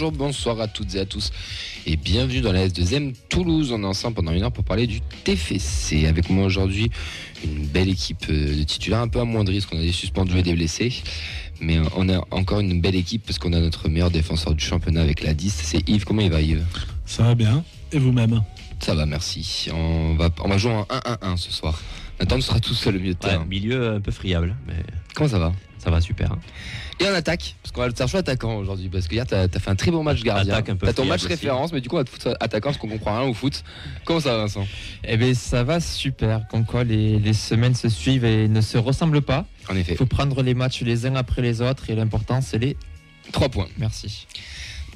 Bonjour, bonsoir à toutes et à tous et bienvenue dans la S2M Toulouse. On est ensemble pendant une heure pour parler du TFC. Avec moi aujourd'hui, une belle équipe euh, de titulaires un peu amoindris parce qu'on a des suspendus et des blessés. Mais on a encore une belle équipe parce qu'on a notre meilleur défenseur du championnat avec la 10. C'est Yves. Comment il va Yves? Ça va bien. Et vous-même? Ça va, merci. On va, on va jouer en 1-1-1 ce soir. Nathan sera tout seul au milieu de Ouais, terrain. milieu un peu friable, mais Comment ça va? Ça va super. hein. Et on attaque, parce qu'on va le faire attaquant aujourd'hui, parce que hier t'as as fait un très bon match gardien. T'as ton match aussi. référence, mais du coup on va te foutre attaquant parce qu'on comprend rien au foot. Comment ça va Vincent? Eh bien, ça va super. Comme quoi, les, les semaines se suivent et ne se ressemblent pas. En effet, Il faut prendre les matchs les uns après les autres et l'important, c'est les. 3 points. Merci.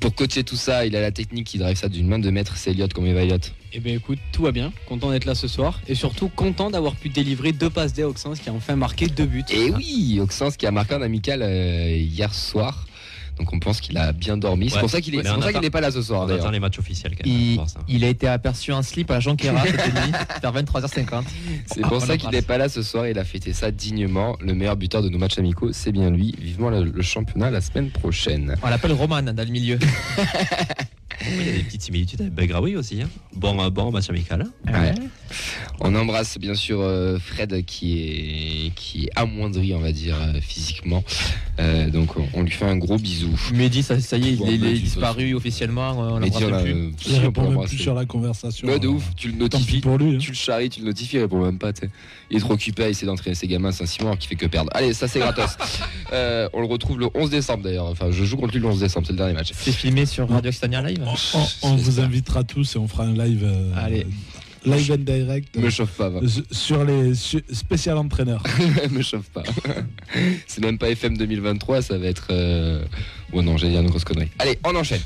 Pour coacher tout ça, il a la technique qui drive ça d'une main de maître, c'est Elliot. Comment il va Elliot Eh bien écoute, tout va bien, content d'être là ce soir et surtout content d'avoir pu délivrer deux passes D à Auxence qui a enfin marqué deux buts. Et oui, Auxence qui a marqué un amical euh, hier soir. Donc on pense qu'il a bien dormi. C'est Ouais. pour ça qu'il n'est pas là ce soir On attend les matchs officiels quand même. Il, ça. il a été aperçu en slip à la Jonquera cette nuit vers 23h50. C'est pour On ça qu'il n'est pas là ce soir. Il a fêté ça dignement. Le meilleur buteur de nos matchs amicaux, c'est bien lui. Vivement le, le championnat la semaine prochaine. On l'appelle Roman dans le milieu. Il y a des petites similitudes avec Belgraoui aussi. hein. Bon, euh, bon match amical. hein. Ouais. On embrasse bien sûr euh, Fred qui est, qui est amoindri, on va dire, euh, physiquement. Euh, donc on, on lui fait un gros bisou. Mehdi, ça, ça y est, Bon, il, est- il est Mehdi, disparu officiellement. On l'embrasse dis, on a, plus. Il répond même plus sur la conversation. Ouais, de ouf, tu le Tant pis notifies. pour lui. hein. Tu le charries, tu le notifies, il répond même pas. Il est trop occupé à essayer d'entraîner ses gamins Saint-Simon alors qu'il fait que perdre. Allez, ça c'est gratos. Euh, on le retrouve le 11 décembre d'ailleurs. Enfin, je joue contre lui le 11 décembre, c'est le dernier match. C'est filmé sur Radio Occitania Live. On, on- on vous invitera tous et on fera un live. euh, Allez. Live and direct. Me chauffe pas, va. euh, sur les su- spécial entraîneurs. me chauffe pas. c'est même pas FM 2023, ça va être. Euh... Oh non, j'allais dire une grosse connerie. Allez, on enchaîne.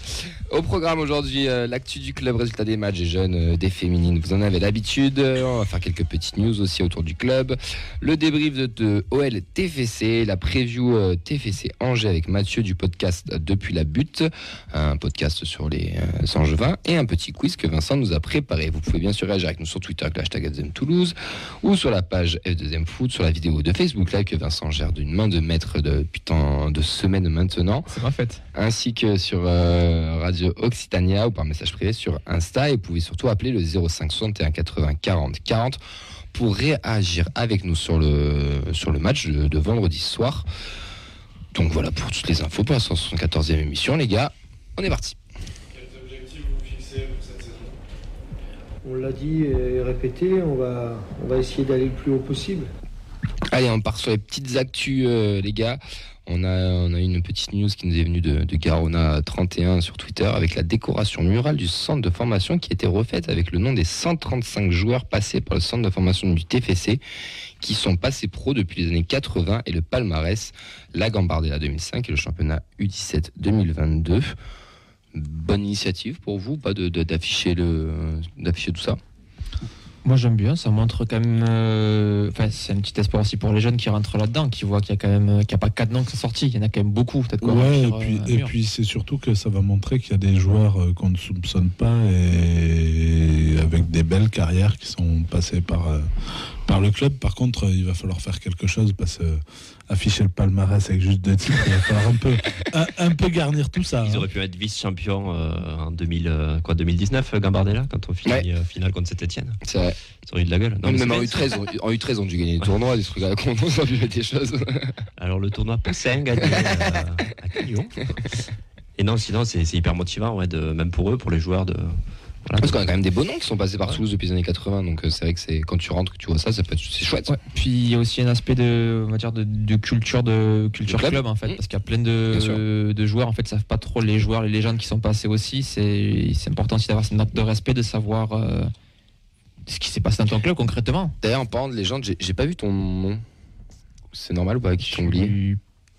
Au programme aujourd'hui, euh, l'actu du club, résultat des matchs des jeunes, euh, des féminines. Vous en avez l'habitude. Euh, On va faire quelques petites news aussi autour du club. Le débrief de, de OL TFC, la preview euh, TFC Angers avec Mathieu du podcast Depuis la butte, un podcast sur les Angevins et un petit quiz que Vincent nous a préparé. Vous pouvez bien sûr réagir avec nous sur Twitter avec le hashtag FDM Toulouse ou sur la page F2M Foot, sur la vidéo de Facebook Live que Vincent gère d'une main de maître depuis tant de semaines maintenant, C'est ma fête. ainsi que sur euh, Radio Occitania ou par message privé sur Insta. Et vous pouvez surtout appeler le 05 61 80 40 40 pour réagir avec nous sur le, sur le match de, de vendredi soir. Donc voilà pour toutes les infos pour la 174e émission, les gars. On est parti. Quels objectifs vous fixez pour cette saison? On l'a dit et répété, on va, on va essayer d'aller le plus haut possible. Allez, on part sur les petites actus, euh, les gars. On a, une petite news qui nous est venue de, de Garona31 sur Twitter avec la décoration murale du centre de formation qui a été refaite avec le nom des 135 joueurs passés par le centre de formation du TFC qui sont passés pro depuis les années 80 et le palmarès, la Gambardella 2005 et le championnat U17 2022. Bonne initiative pour vous, pas de- d'afficher tout ça? Moi j'aime bien, ça montre quand même. euh, Enfin, c'est un petit espoir aussi pour les jeunes qui rentrent là-dedans, qui voient qu'il y a quand même, qu'il n'y a pas quatre noms qui sont sortis, il y en a quand même beaucoup, peut-être. Ouais, et puis, euh, et puis c'est surtout que ça va montrer qu'il y a des joueurs euh, qu'on ne soupçonne pas et des belles carrières qui sont passées par, euh, par le club. Par contre, euh, il va falloir faire quelque chose parce que euh, afficher le palmarès avec juste deux titres, il va falloir un peu, un, un peu garnir tout ça. Ils hein. auraient pu être vice-champions euh, en 2000, euh, quoi, 2019, euh, Gambardella, quand on finit Ouais. finale contre Saint-Etienne. C'est vrai. Ça aurait eu de la gueule. Non, Même en c'est bien, U13, on- en U13, on a dû gagner des tournois, des trucs à la con, on a des choses. Alors le tournoi Poussin gagné euh, à Cagnon. Et non, sinon c'est c'est hyper motivant, ouais, de, même pour eux, pour les joueurs de. Voilà, Parce qu'on a quand même des beaux noms qui sont passés par Toulouse depuis les années 80, donc euh, c'est vrai que c'est quand tu rentres que tu vois ça, ça peut être c'est chouette. Ouais. Puis il y a aussi un aspect de, on va dire de, de culture de culture club. club. en fait, Mmh. parce qu'il y a plein de, de joueurs en fait savent pas trop les joueurs, les légendes qui sont passés aussi. C'est important aussi d'avoir cette note de respect, de savoir euh, ce qui s'est passé dans ton club concrètement. D'ailleurs, en parlant de légende, j'ai pas vu ton nom. C'est normal ou pas qu'ils t'ont oublié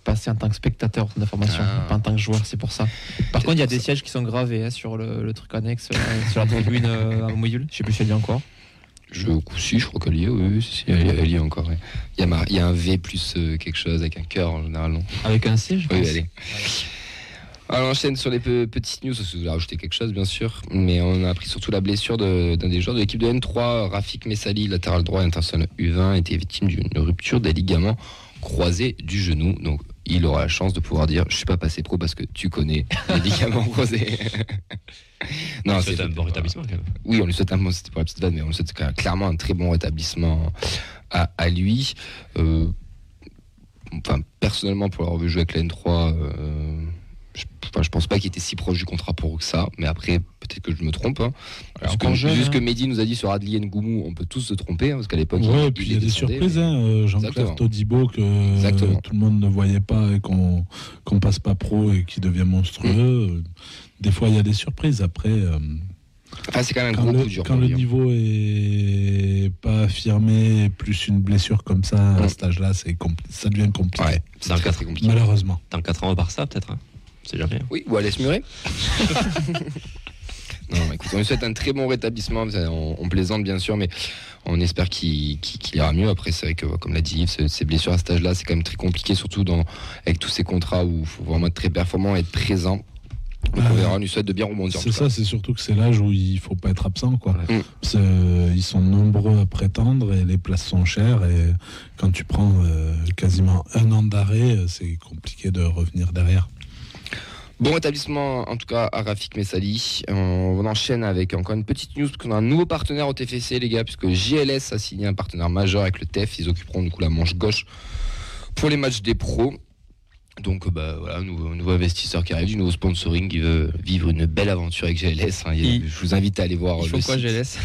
passé en tant que spectateur de formation, Ah. pas en tant que joueur, c'est pour ça. Par contre, il y a des ça. sièges qui sont gravés hein, sur le, le truc annexe, euh, sur la tribune euh, à Moyul. Je sais plus si elle y est encore. Je si, je crois qu'elle y est, oui, si, elle, y est- elle y est encore. ouais. Il y, a mar- il y a un V plus euh, quelque chose avec un cœur en général, non Avec un C, je pense. Oui, allez. Alors, on enchaîne sur les pe- petites news, vous voulez rajouter quelque chose, bien sûr. Mais on a appris surtout la blessure de- d'un des joueurs de l'équipe de N3, Rafik Messali, latéral droit international U20, était victime d'une rupture des ligaments croisés du genou. Donc, il aura la chance de pouvoir dire je suis pas passé pro parce que tu connais les médicaments rosés. Non, c'est c'est un bon rétablissement quand même. oui, on lui souhaite un bon, c'était pour la petite vanne, mais on lui souhaite clairement un très bon rétablissement à, à lui. Euh, enfin, personnellement, pour l'avoir vu jouer avec la N3, euh, je, enfin, je pense pas qu'il était si proche du contrat pour ça, mais après, peut-être que je me trompe. Hein. Alors, ce que, jeune, vu ce que hein. Mehdi nous a dit sur Adli Ngoumou, on peut tous se tromper, hein, parce qu'à l'époque, Ouais, il, et puis il y a des surprises, mais- hein, euh, Jean-Claire Exactement. Todibo que Exactement. tout le monde ne voyait pas et qu'on qu'on passe pas pro et qui devient monstrueux. Mm. Des fois, il y a des surprises. Après, euh, Enfin, c'est quand même un quand, gros le, coup dur. quand le hein. niveau est pas affirmé, plus une blessure comme ça à Mm. cet âge-là, ça devient compliqué. Ouais, c'est très, cas- très compliqué. Malheureusement. Dans 4 ans au Barça, peut-être. Hein. C'est jamais. Oui, ou Alès Muret. non, écoute, on lui souhaite un très bon rétablissement. On, on plaisante bien sûr, mais on espère qu'il ira mieux. Après, c'est vrai que, comme l'a dit Yves, ce- ces blessures à cet âge-là, c'est quand même très compliqué, surtout dans, avec tous ces contrats où il faut vraiment être très performant et être présent. Donc on Ouais. verra, on lui souhaite de bien rebondir. C'est ça, c'est surtout que c'est l'âge où il faut pas être absent. Quoi. Euh, ils sont nombreux à prétendre et les places sont chères. Et quand tu prends euh, quasiment un an d'arrêt, euh, c'est compliqué de revenir derrière. Bon rétablissement en tout cas à Rafik Messali. On enchaîne avec encore une petite news parce qu'on a un nouveau partenaire au TFC les gars puisque JLS a signé un partenaire majeur avec le TEF. Ils occuperont du coup la manche gauche pour les matchs des pros. Donc bah voilà, nouveau, nouveau investisseur qui arrive, du nouveau sponsoring qui veut vivre une belle aventure avec GLS. hein. Il je vous invite à aller voir Ils le font quoi, site. GLS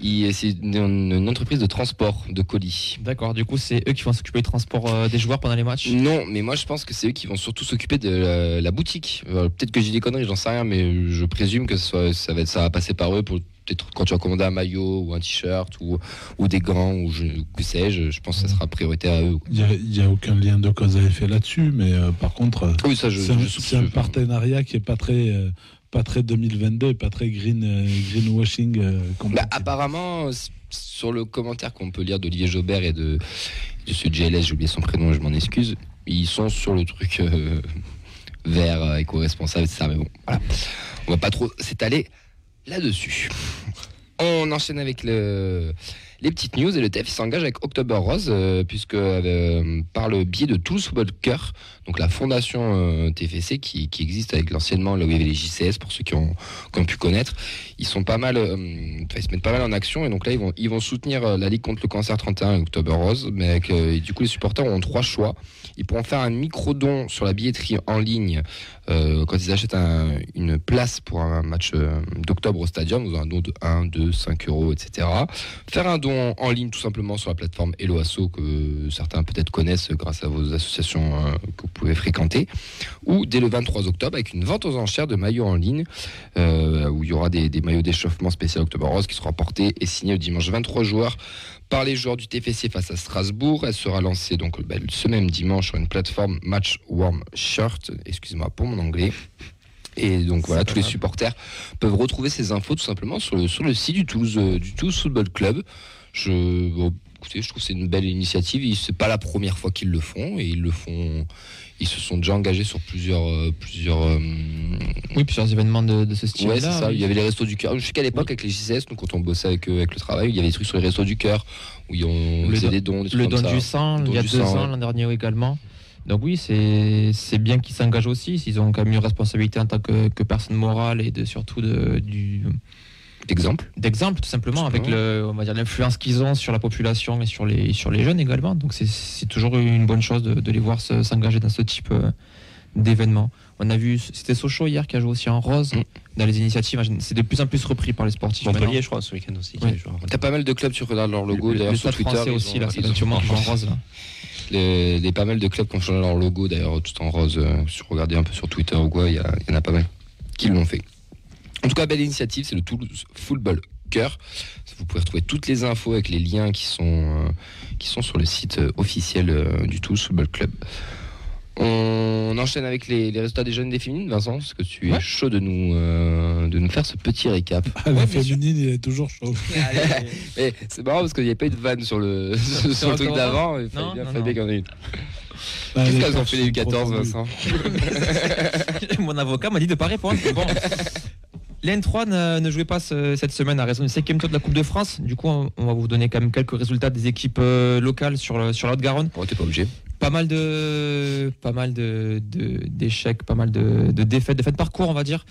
C'est une, une entreprise de transport de colis. D'accord, du coup, c'est eux qui vont s'occuper du transport euh, des joueurs pendant les matchs? Non, mais moi je pense que c'est eux qui vont surtout s'occuper de la, la boutique. Euh, peut-être que j'ai des conneries, j'en sais rien, mais je présume que ça, va être, ça va passer par eux pour peut-être quand tu vas commander un maillot ou un t-shirt ou, ou des gants ou je, que sais-je. Je pense que ça sera prioritaire à eux. Il n'y a, aucun lien de cause à effet là-dessus, mais euh, par contre, euh, Oui, ça je. c'est un, je- c'est un je- partenariat qui est pas très, euh, pas très 2022 et pas très green, euh, greenwashing. euh, Bah, apparemment, sur le commentaire qu'on peut lire d'Olivier Jobert et de, de ce GLS, j'ai oublié son prénom, je m'en excuse, ils sont sur le truc euh, vert, euh, éco-responsable, etc. Mais bon, voilà. On va pas trop s'étaler là-dessus. On enchaîne avec le, les petites news et le TEF il s'engage avec October Rose euh, puisque par le biais de Football Cœur, donc la fondation euh, TFC qui, existe avec l'anciennement les JCS pour ceux qui ont, pu connaître, ils sont pas mal, euh, ils se mettent pas mal en action et donc là ils vont, ils vont soutenir euh, la Ligue contre le cancer 31 et October Rose, mais du coup les supporters ont trois choix. Ils pourront faire un micro don sur la billetterie en ligne quand ils achètent un- une place pour un match d'octobre au stadium, ou un don de 1, 2, 5 euros, etc. Faire un don en ligne tout simplement sur la plateforme Eloasso que certains peut-être connaissent grâce à vos associations vous pouvez fréquenter. Ou dès le 23 octobre avec une vente aux enchères de maillots en ligne euh, où il y aura des, des maillots d'échauffement spécial October Rose qui seront portés et signés le dimanche 23 joueurs par les joueurs du TFC face à Strasbourg. Elle sera lancée donc ben, ce même dimanche sur une plateforme Match Warm Shirt. Excusez-moi pour mon anglais. Et donc voilà, tous les supporters peuvent retrouver ces infos tout simplement sur le, sur le site du Toulouse, euh, du Toulouse Football Club. Je, bon, écoutez, je trouve que c'est une belle initiative. C'est pas la première fois qu'ils le font et ils le font. Ils se sont déjà engagés sur plusieurs, euh, plusieurs. euh, Oui, plusieurs événements de, de ce style-là. Ouais, c'est ça. oui. Il y avait les restos du cœur. Je sais qu'à l'époque, avec les JCS, nous, quand on bossait avec, eux, avec le travail, il y avait des trucs sur les restos du cœur où ils ont Le faisait don- des dons, des trucs Le comme don ça. du sang, Don il y a du deux sang, ans, ouais. l'an dernier également. Donc oui, c'est c'est bien qu'ils s'engagent aussi. Ils ont quand même une responsabilité en tant que, que personne morale et de, surtout de, du Exemple. d'exemple tout simplement avec le on va dire l'influence qu'ils ont sur la population et sur les sur les jeunes également. Donc c'est c'est toujours une bonne chose de, de les voir se- s'engager dans ce type euh, d'événement. On a vu c'était Sochaux hier qui a joué aussi en rose Mm. dans les initiatives. C'est de plus en plus repris par les sportifs. Montpellier, maintenant. je crois, ce week-end aussi. Oui. T'as pas mal de clubs, tu regardes leur logo. Le- D'ailleurs, le sur Twitter. français ils aussi ont- là, sûrement qui joue en rose là. les, les pas mal de clubs qui ont changé leur logo, d'ailleurs, tout en rose. euh, Si vous regardez un peu sur Twitter ou quoi, il y, a- il y en a pas mal qui l'ont fait. En tout cas, belle initiative, c'est le Toulouse Football Cœur. Vous pouvez retrouver toutes les infos avec les liens qui sont, euh, qui sont sur le site euh, officiel euh, du Toulouse Football Club. On enchaîne avec les, les résultats des jeunes et des féminines, Vincent, parce que tu es chaud de nous, euh, de nous faire ce petit récap. Ah, la féminine, il est toujours chaud. Mais c'est marrant parce qu'il n'y a pas eu de vanne sur le, sur le truc d'avant. Il fallait bien, qu'il y en ait une. Ah, Qu'est-ce les qu'elles ont fait les sont trop U14, tendues. Vincent Mon avocat m'a dit de pas répondre. Bon, L'N3 ne, ne jouait pas ce- cette semaine à raison du cinquième tour de la Coupe de France. Du coup, on, on va vous donner quand même quelques résultats des équipes euh, locales sur, le- sur la Haute-Garonne. T'es pas obligé. Pas mal de, pas mal de, d'échecs, pas mal de, de défaites, de parcours, on va dire.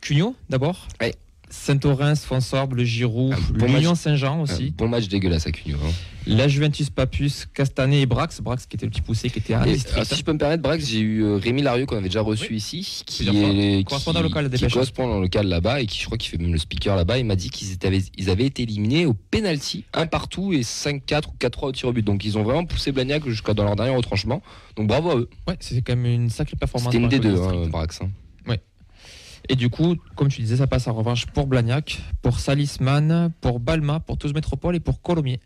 Cugnot d'abord. Ouais. Saint-Orens, Fonsorbe, le Giroud, l'Union. Saint-Jean Un aussi. bon match dégueulasse à Cugno. hein. La Juventus Papus, Castanet et Brax. Brax qui était le petit poussé, qui était à Et, alors, si je peux me permettre, Brax, j'ai eu euh, Rémi Larieux qu'on avait déjà reçu ici, qui est Correspondant local à correspondant local là-bas et qui je crois qu'il fait même le speaker là-bas. Il m'a dit qu'ils avaient, ils avaient été éliminés au penalty, un partout et 5-4 ou 4-3 au tir au but. Donc ils ont vraiment poussé Blagnac jusqu'à dans leur dernier retranchement. Donc bravo à eux. Ouais, c'est quand même une sacrée performance. C'était une des deux, hein. Brax. hein. Et du coup, comme tu disais, ça passe en revanche pour Blagnac, pour Salisman, pour Balma, pour Toulouse Métropole et pour Colomiers.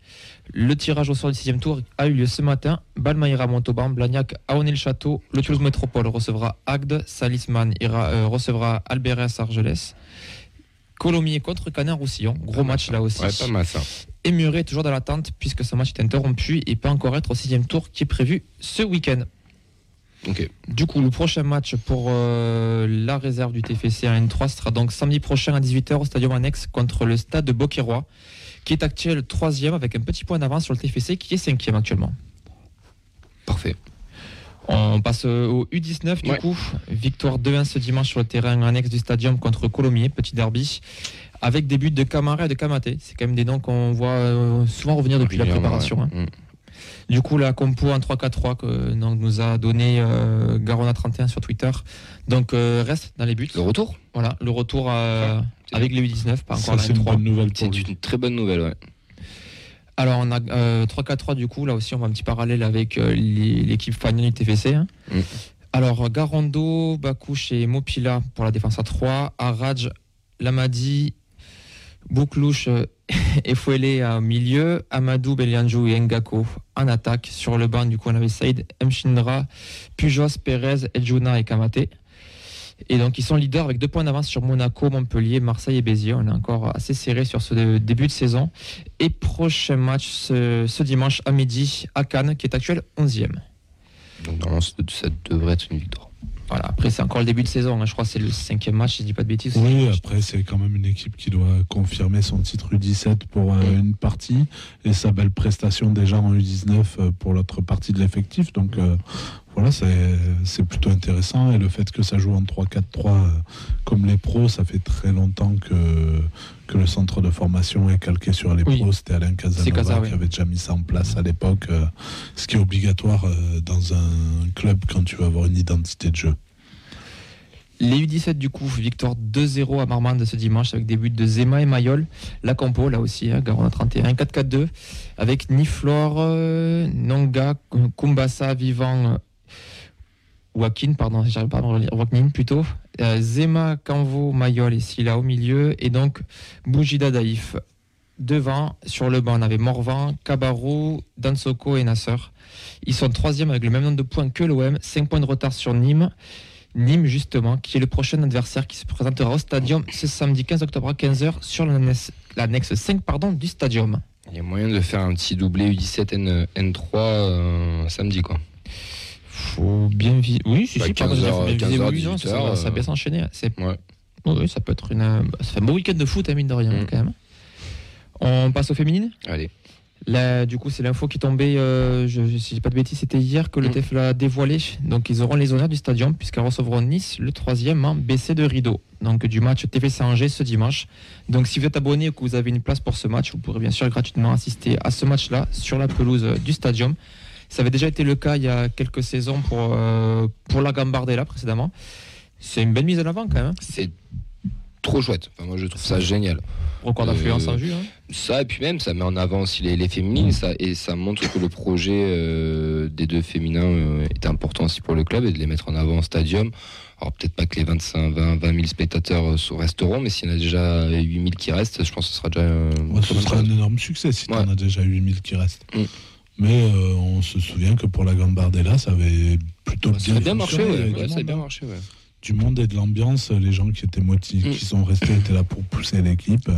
Le tirage au sort du sixième tour a eu lieu ce matin. Balma ira à Montauban, Blagnac à Honnay-le-Château. Le Toulouse Métropole recevra Agde, Salisman ira, euh, recevra Albérès Argelès. Colomiers contre Canet-Roussillon. Gros match là aussi. Ouais, pas mal ça. Et Muret toujours dans l'attente puisque ce match est interrompu et peut encore être au sixième tour qui est prévu ce week-end. Du coup, le prochain match pour euh, la réserve du TFC à N3 sera donc samedi prochain à 18h au Stadium Annexe contre le stade de Beauquerrois, qui est actuel troisième avec un petit point d'avance sur le TFC qui est cinquième actuellement. Parfait. On passe euh, au U19 du Ouais. coup. Victoire 2-1 ce dimanche sur le terrain annexe du stadium contre Colomiers, petit derby, avec des buts de Camara et de Kamaté. C'est quand même des noms qu'on voit euh, souvent revenir depuis la préparation. hein. ouais. Du coup, la compo en 3-4-3 que donc, nous a donné euh, Garona31 sur Twitter. Donc, euh, reste dans les buts. Le retour Voilà, le retour euh, avec les U19, pas encore c'est une N3. bonne nouvelle pour C'est une très bonne nouvelle, ouais. Alors, on a euh, 3-4-3 du coup. Là aussi, on voit un petit parallèle avec euh, l'équipe Fagnon du TFC. hein. Mm. Alors, Garondo, Bakouche et Mopila pour la défense à 3. Araj, Lamadi, Bouklouche euh, et Fouélé au milieu. Amadou, Belianjou et Ngako en attaque. Sur le banc, du avait Saïd, Mchindra, Pujos, Perez, Eljuna et Kamate. Et donc, ils sont leaders avec deux points d'avance sur Monaco, Montpellier, Marseille et Béziers. On est encore assez serré sur ce dé- début de saison. Et prochain match ce, dimanche à midi à Cannes, qui est actuel 11e. Donc normalement, ça devrait être une victoire. Voilà, après, c'est encore le début de saison. hein. Je crois que c'est le cinquième match, si je dis pas de bêtises. Oui, après, c'est quand même une équipe qui doit confirmer son titre U17 pour euh, une partie et sa belle prestation déjà en U19 euh, pour l'autre partie de l'effectif. Donc euh, voilà, c'est plutôt intéressant. Et le fait que ça joue en 3-4-3 euh, comme les pros, ça fait très longtemps que, que le centre de formation est calqué sur les Oui. pros. C'était Alain Casanova Casa, oui. qui avait déjà mis ça en place à l'époque, euh, ce qui est obligatoire euh, dans un club quand tu veux avoir une identité de jeu. Les U17, du coup, victoire 2-0 à Marmande ce dimanche avec des buts de Zema et Mayol. La compo, là aussi, hein, Garonne 31, 4-4-2, avec Niflor, euh, Nonga, Kumbasa, Vivant, Wakin, pardon, relire, Waknin plutôt, euh, Zema, Kanvo, Mayol et Silla au milieu, et donc Boujida Daïf devant. Sur le banc, on avait Morvan, Kabarou, Dansoko et Nasser. Ils sont troisième avec le même nombre de points que l'OM, 5 points de retard sur Nîmes. Nîmes, justement, qui est le prochain adversaire qui se présentera au Stadium ce samedi 15 octobre à 15h sur l'annexe l'annexe 5 pardon, du Stadium. Il y a moyen de faire un petit doublé U17 N, N3 euh, samedi, quoi. Faut bien viser. Oui, si, Bah, si, pardon, 15 j'ai heures, bien 15 visé, heures, oui, non, ça, 18 ça ça bien s'enchaîner. Ouais. Oui, ça peut être une. euh, Ça fait un beau week-end de foot, hein, mine de rien, Mm. quand même. On passe aux féminines. Allez. Là, du coup, c'est l'info qui est tombée, euh, je, je dis pas de bêtises, c'était hier que le Mm. TF l'a dévoilé. Donc, ils auront les honneurs du stadium puisqu'elles recevront Nice, le troisième, en BC de rideau. Donc, du match TFC Angers ce dimanche. Donc, si vous êtes abonné ou que vous avez une place pour ce match, vous pourrez bien sûr gratuitement assister à ce match-là sur la pelouse euh, du stadium. Ça avait déjà été le cas il y a quelques saisons pour, euh, pour la Gambardella précédemment. C'est une belle mise en avant quand même. hein. C'est trop chouette. Enfin, moi, je trouve ça génial. Record d'affluence Euh, en vue. hein. Ça, et puis même, ça met en avant aussi les, les féminines ça, et ça montre que le projet euh, des deux féminins euh, est important aussi pour le club et de les mettre en avant au stadium. Alors, peut-être pas que les 25, 20, 20 000 spectateurs euh, resteront, mais s'il y en a déjà 8 000 qui restent, je pense que ce sera déjà. euh, Ouais, ce sera chose. un énorme succès si tu en Ouais. as déjà 8000 qui restent. Mm. Mais euh, on se souvient que pour la Gambardella, ça avait plutôt Ça a bien marché, ouais. Ouais, ça a monde, bien marché, ouais. Du monde et de l'ambiance, les gens qui étaient motivés, Mm. qui sont restés étaient là pour pousser l'équipe.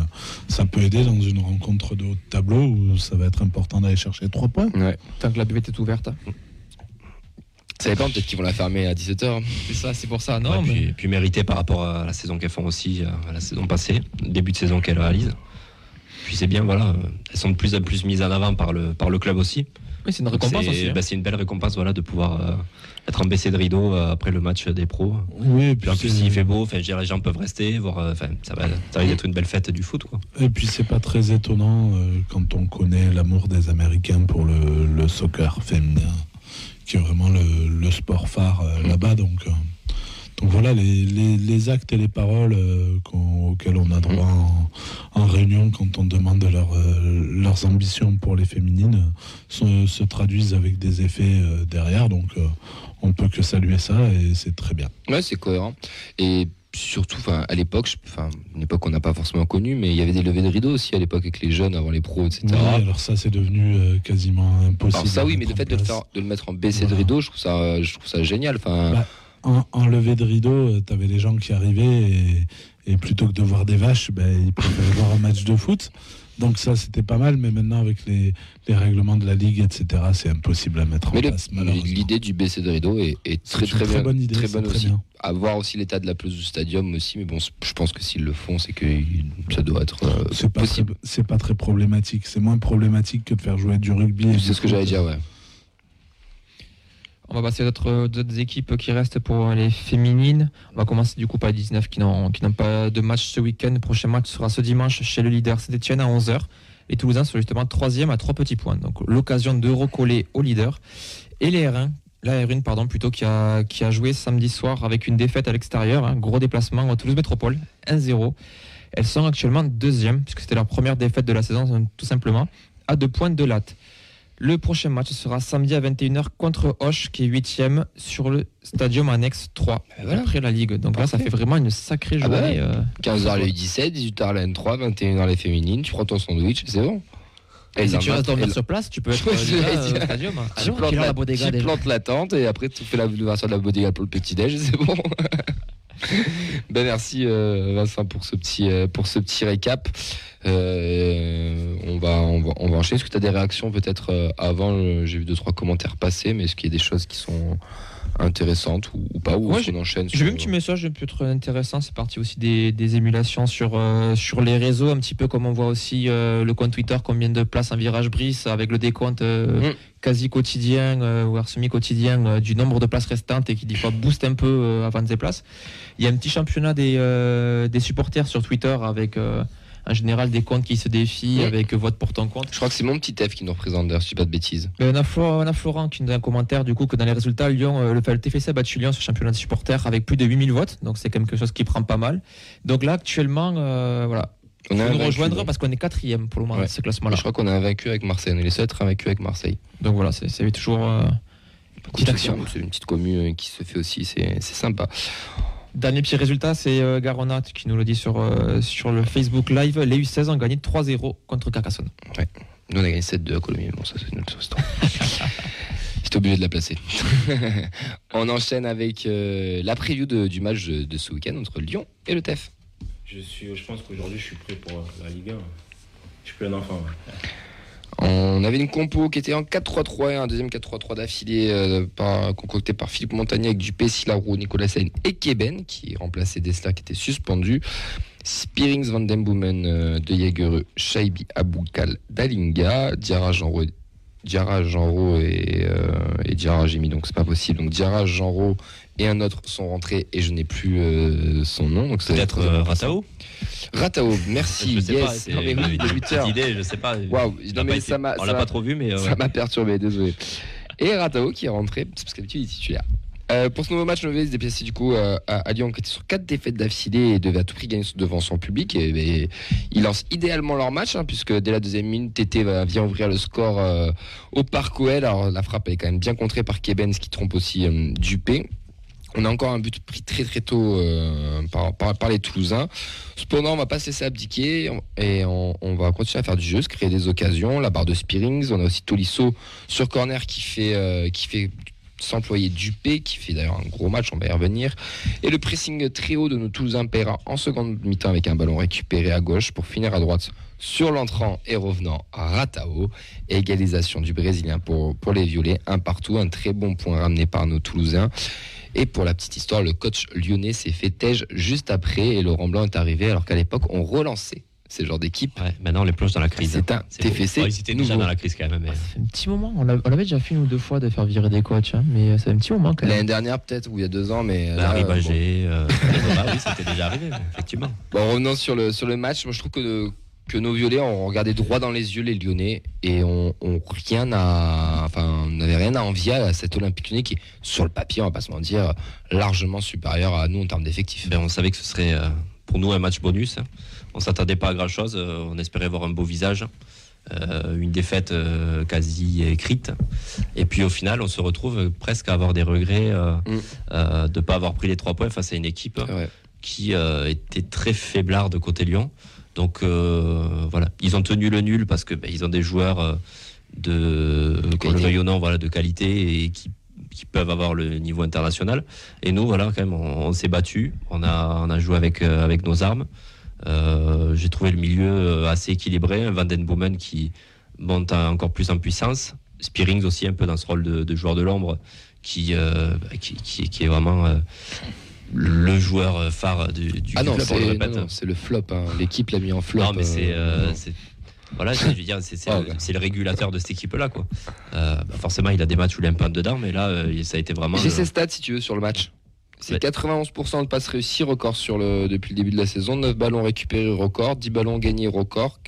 Ça peut aider dans une rencontre de haut de tableau où ça va être important d'aller chercher trois points. Ouais. Tant que la buvette est ouverte. Ça dépend, peut-être qu'ils vont la fermer à 17h. C'est ça, c'est pour ça. Non, Ouais, mais puis, puis mérité par rapport à la saison qu'elles font aussi, à la saison passée, début de saison qu'elles réalisent. Puis c'est bien, voilà, elles sont de plus en plus mises en avant par le, par le club aussi. oui, c'est une récompense c'est aussi. hein. bah, c'est une belle récompense voilà, de pouvoir euh, être en baissé de rideau euh, après le match des pros. Oui, et Puis puis, en plus, s'il fait beau, les gens peuvent rester, voir, euh, enfin, ça va, ça risque d'être une belle fête du foot. Quoi. et puis c'est pas très étonnant euh, quand on connaît l'amour des Américains pour le, le soccer féminin, qui est vraiment le, le sport phare là-bas. Donc, donc voilà, les, les- les actes et les paroles euh, auxquels on a droit en, en réunion quand on demande leur, euh, leurs ambitions pour les féminines se, se traduisent avec des effets euh, derrière. Donc on peut que saluer ça et c'est très bien. Ouais, c'est cohérent. Et surtout, à l'époque, une époque qu'on n'a pas forcément connue, mais il y avait des levées de rideaux aussi à l'époque avec les jeunes avant les pros, etc. Ouais, alors ça c'est devenu euh, quasiment impossible. Alors ça oui, mais le fait de le, faire, de le mettre en baissé de rideau, je trouve ça, je trouve ça génial. Enfin, Bah, En, en levée de rideau, tu avais les gens qui arrivaient et, et plutôt que de voir des vaches, ben, ils préféraient voir un match de foot. Donc ça, c'était pas mal, mais maintenant avec les, les règlements de la ligue, etc., c'est impossible à mettre mais en le- place, l'idée du baissé de rideau est, très très, très bien, bonne idée, très bonne très aussi. bien. À voir aussi l'état de la pelouse du stadium aussi, mais bon, je pense que s'ils le font, c'est que ça doit être euh, C'est pas, très, possible. c'est pas très problématique. C'est moins problématique que de faire jouer du rugby. C'est ce que j'allais dire, ouais. On va passer autres, d'autres équipes qui restent pour les féminines. On va commencer du coup par les 19 qui n'ont pas de match ce week-end. Le prochain match sera ce dimanche chez le leader Saint-Etienne à 11h. Les Toulousains sont justement troisième à trois petits points. Donc l'occasion de recoller au leader. Et les R1, la R1 pardon, plutôt qui a, joué samedi soir avec une défaite à l'extérieur. Un gros déplacement au Toulouse Métropole, 1-0. Elles sont actuellement deuxième, puisque c'était leur première défaite de la saison, tout simplement, à deux points de latte. Le prochain match sera samedi à 21h contre Hoche, qui est 8 sur le Stadium Annexe 3, voilà. après la Ligue. Donc là, ça fait vraiment une sacrée Ah bah journée. ouais. euh, 15h les U17, 18h la N3, 21h les féminines, tu prends ton sandwich, c'est bon. Et si tu restes dormir sur place, tu peux être euh, euh, Stadium. Tu plantes, la, la bodega tu déjà plantes la tente et après tu fais la l'ouverture de la bodega pour le petit déj et c'est bon. ben merci euh, Vincent pour ce petit euh, pour récap. Euh, on va on va on va enchaîner. Est-ce que tu as des réactions peut-être avant? J'ai vu deux trois commentaires passer, mais est-ce qu'il y a des choses qui sont intéressantes ou, ou pas ou Ouais, qu'on enchaîne J'ai vu un petit message peut-être intéressant, c'est parti aussi des, des émulations sur, euh, sur les réseaux, un petit peu comme on voit aussi euh, le compte Twitter, combien de places en virage brise avec le décompte euh, Mm. quasi quotidien, euh, voire semi-quotidien euh, du nombre de places restantes et qui des fois booste un peu euh, avant des places. Il y a un petit championnat des, euh, des supporters sur Twitter avec euh, en général des comptes qui se défient Mm. avec vote pour ton compte. Je crois que c'est mon petit F qui nous représente d'ailleurs, si je dis pas de bêtises. Mais on, a Florent, on a Florent qui nous a un commentaire du coup que dans les résultats, Lyon, euh, le, TFC a battu Lyon sur le championnat des supporters avec plus de 8000 votes, donc c'est quelque chose qui prend pas mal. Donc là actuellement, euh, voilà, On faut un nous vaincu, rejoindre donc. parce qu'on est quatrième pour le moment Ouais. ce classement-là. je crois qu'on a un vaincu avec Marseille. On est les seuls à vaincu avec Marseille. Donc voilà, c'est toujours euh, petite action. C'est une petite commune qui se fait aussi, c'est sympa. Dernier petit résultat, c'est euh, Garonat qui nous le dit sur, euh, sur le Facebook Live. Les U16 ont gagné 3-0 contre Carcassonne. Nous, on a gagné 7-2 à Colomiers. Bon, ça, c'est une autre histoire. J'étais obligé de la placer. on enchaîne avec euh, la preview de- du match de, de ce week-end entre Lyon et le TEF. Je, suis, je pense qu'aujourd'hui, je suis prêt pour la Ligue 1. Je suis plus un enfant. ouais. On avait une compo qui était en 4-3-3 et un deuxième 4-3-3 d'affilée euh, par- concocté par Philippe Montagnier avec Dupé, Silarou, Nicolas Seine et Keben qui remplaçait Dessler qui était suspendu. Spearings, Van Den Boomen, euh, De Jagereux, Shaibi, Aboukal, Dalinga, Diarra, Genro, Diarra, Genro et, euh, Diarra, j'ai mis donc c'est pas possible. Donc Diarra, Genro et un autre sont rentrés et je n'ai plus euh, son nom. Donc Peut-être être euh, Ratao? Ratao, merci. Je sais yes. pas, c'est Non, mais oui, une de petite 8 heures. idée, je sais pas. Non, mais été- ça m'a- on l'a pas trop vu, mais euh, ça ouais. m'a perturbé, désolé. Et Ratao qui est rentré, c'est parce qu'habitude il est titulaire. Euh, pour ce nouveau match, Nové se déplaçait du coup euh, à, Lyon qui était sur quatre défaites d'affilée et devait à tout prix gagner devant son public. Et, et ils lancent idéalement leur match hein, puisque dès la deuxième minute, Tété vient ouvrir le score euh, au Parc OL. Alors la frappe elle est quand même bien contrée par Keben, ce qui trompe aussi euh, Dupé. On a encore un but pris très très tôt euh, par, les Toulousains. Cependant, on va pas se laisser abdiquer et on, on va continuer à faire du jeu, se créer des occasions. La barre de Spearings, on a aussi Tolisso sur corner qui fait, euh, qui fait s'employer Dupé, qui fait d'ailleurs un gros match, on va y revenir. Et le pressing très haut de nos Toulousains paiera en seconde mi-temps avec un ballon récupéré à gauche pour finir à droite sur l'entrant et revenant à Ratao. Égalisation du Brésilien pour, pour les Violets, un partout, un très bon point ramené par nos Toulousains. Et pour la petite histoire, le coach lyonnais s'est fait tège juste après et Laurent Blanc est arrivé alors qu'à l'époque on relançait ces genres d'équipes. Ouais, maintenant on les plonge dans la crise. C'est un C'est. TFC Ouais, ils étaient déjà nouveau. dans la crise quand même. mais- Ça fait un petit moment. On l'a- on l'avait déjà fait une ou deux fois de faire virer des coachs, hein, mais ça fait un petit moment quand L'année même. dernière peut-être, ou il y a deux ans, mais... là, Larry bon. Bagé, euh, oui, c'était déjà arrivé, effectivement. Bon, revenons sur le, sur le match. Moi, je trouve que, que nos violets ont regardé droit dans les yeux les Lyonnais et on, on rien à, enfin, on n'avait rien à envier à cet Olympique Lyonnais qui est, sur le papier, on va pas se mentir, largement supérieur à nous en termes d'effectifs. Ben, on savait que ce serait euh, pour nous un match bonus. On s'attendait pas à grand chose. on espérait voir un beau visage. Euh, une défaite euh, quasi écrite. Et puis au final, on se retrouve presque à avoir des regrets euh, Mm. euh, de ne pas avoir pris les trois points face à une équipe Ouais. qui euh, était très faiblard de côté Lyon. Donc euh, voilà, ils ont tenu le nul parce que ben, ils ont des joueurs euh, de, le non, voilà, de qualité et qui, qui peuvent avoir le niveau international. Et nous, voilà, quand même, on, on s'est battu, on a, on a joué avec, euh, avec nos armes. Euh, J'ai trouvé le milieu euh, assez équilibré, Van Den Boomen qui monte encore plus en puissance, Spearings aussi un peu dans ce rôle de, de joueur de l'ombre qui, euh, bah, qui, qui, qui est vraiment le joueur phare du, du Ah non, club, on le c'est le flop. hein. L'équipe l'a mis en flop. Non, mais c'est. euh, voilà, je veux dire, c'est Ah, le, régulateur de cette équipe-là, quoi. Euh, bah, forcément, il a des matchs où il est un peu dedans, mais là, euh, ça a été vraiment. J'ai ses stats si tu veux sur le match. C'est Ouais. 91% de passes réussies, record sur le, depuis le début de la saison. 9 ballons récupérés, record. 10 ballons gagnés, record.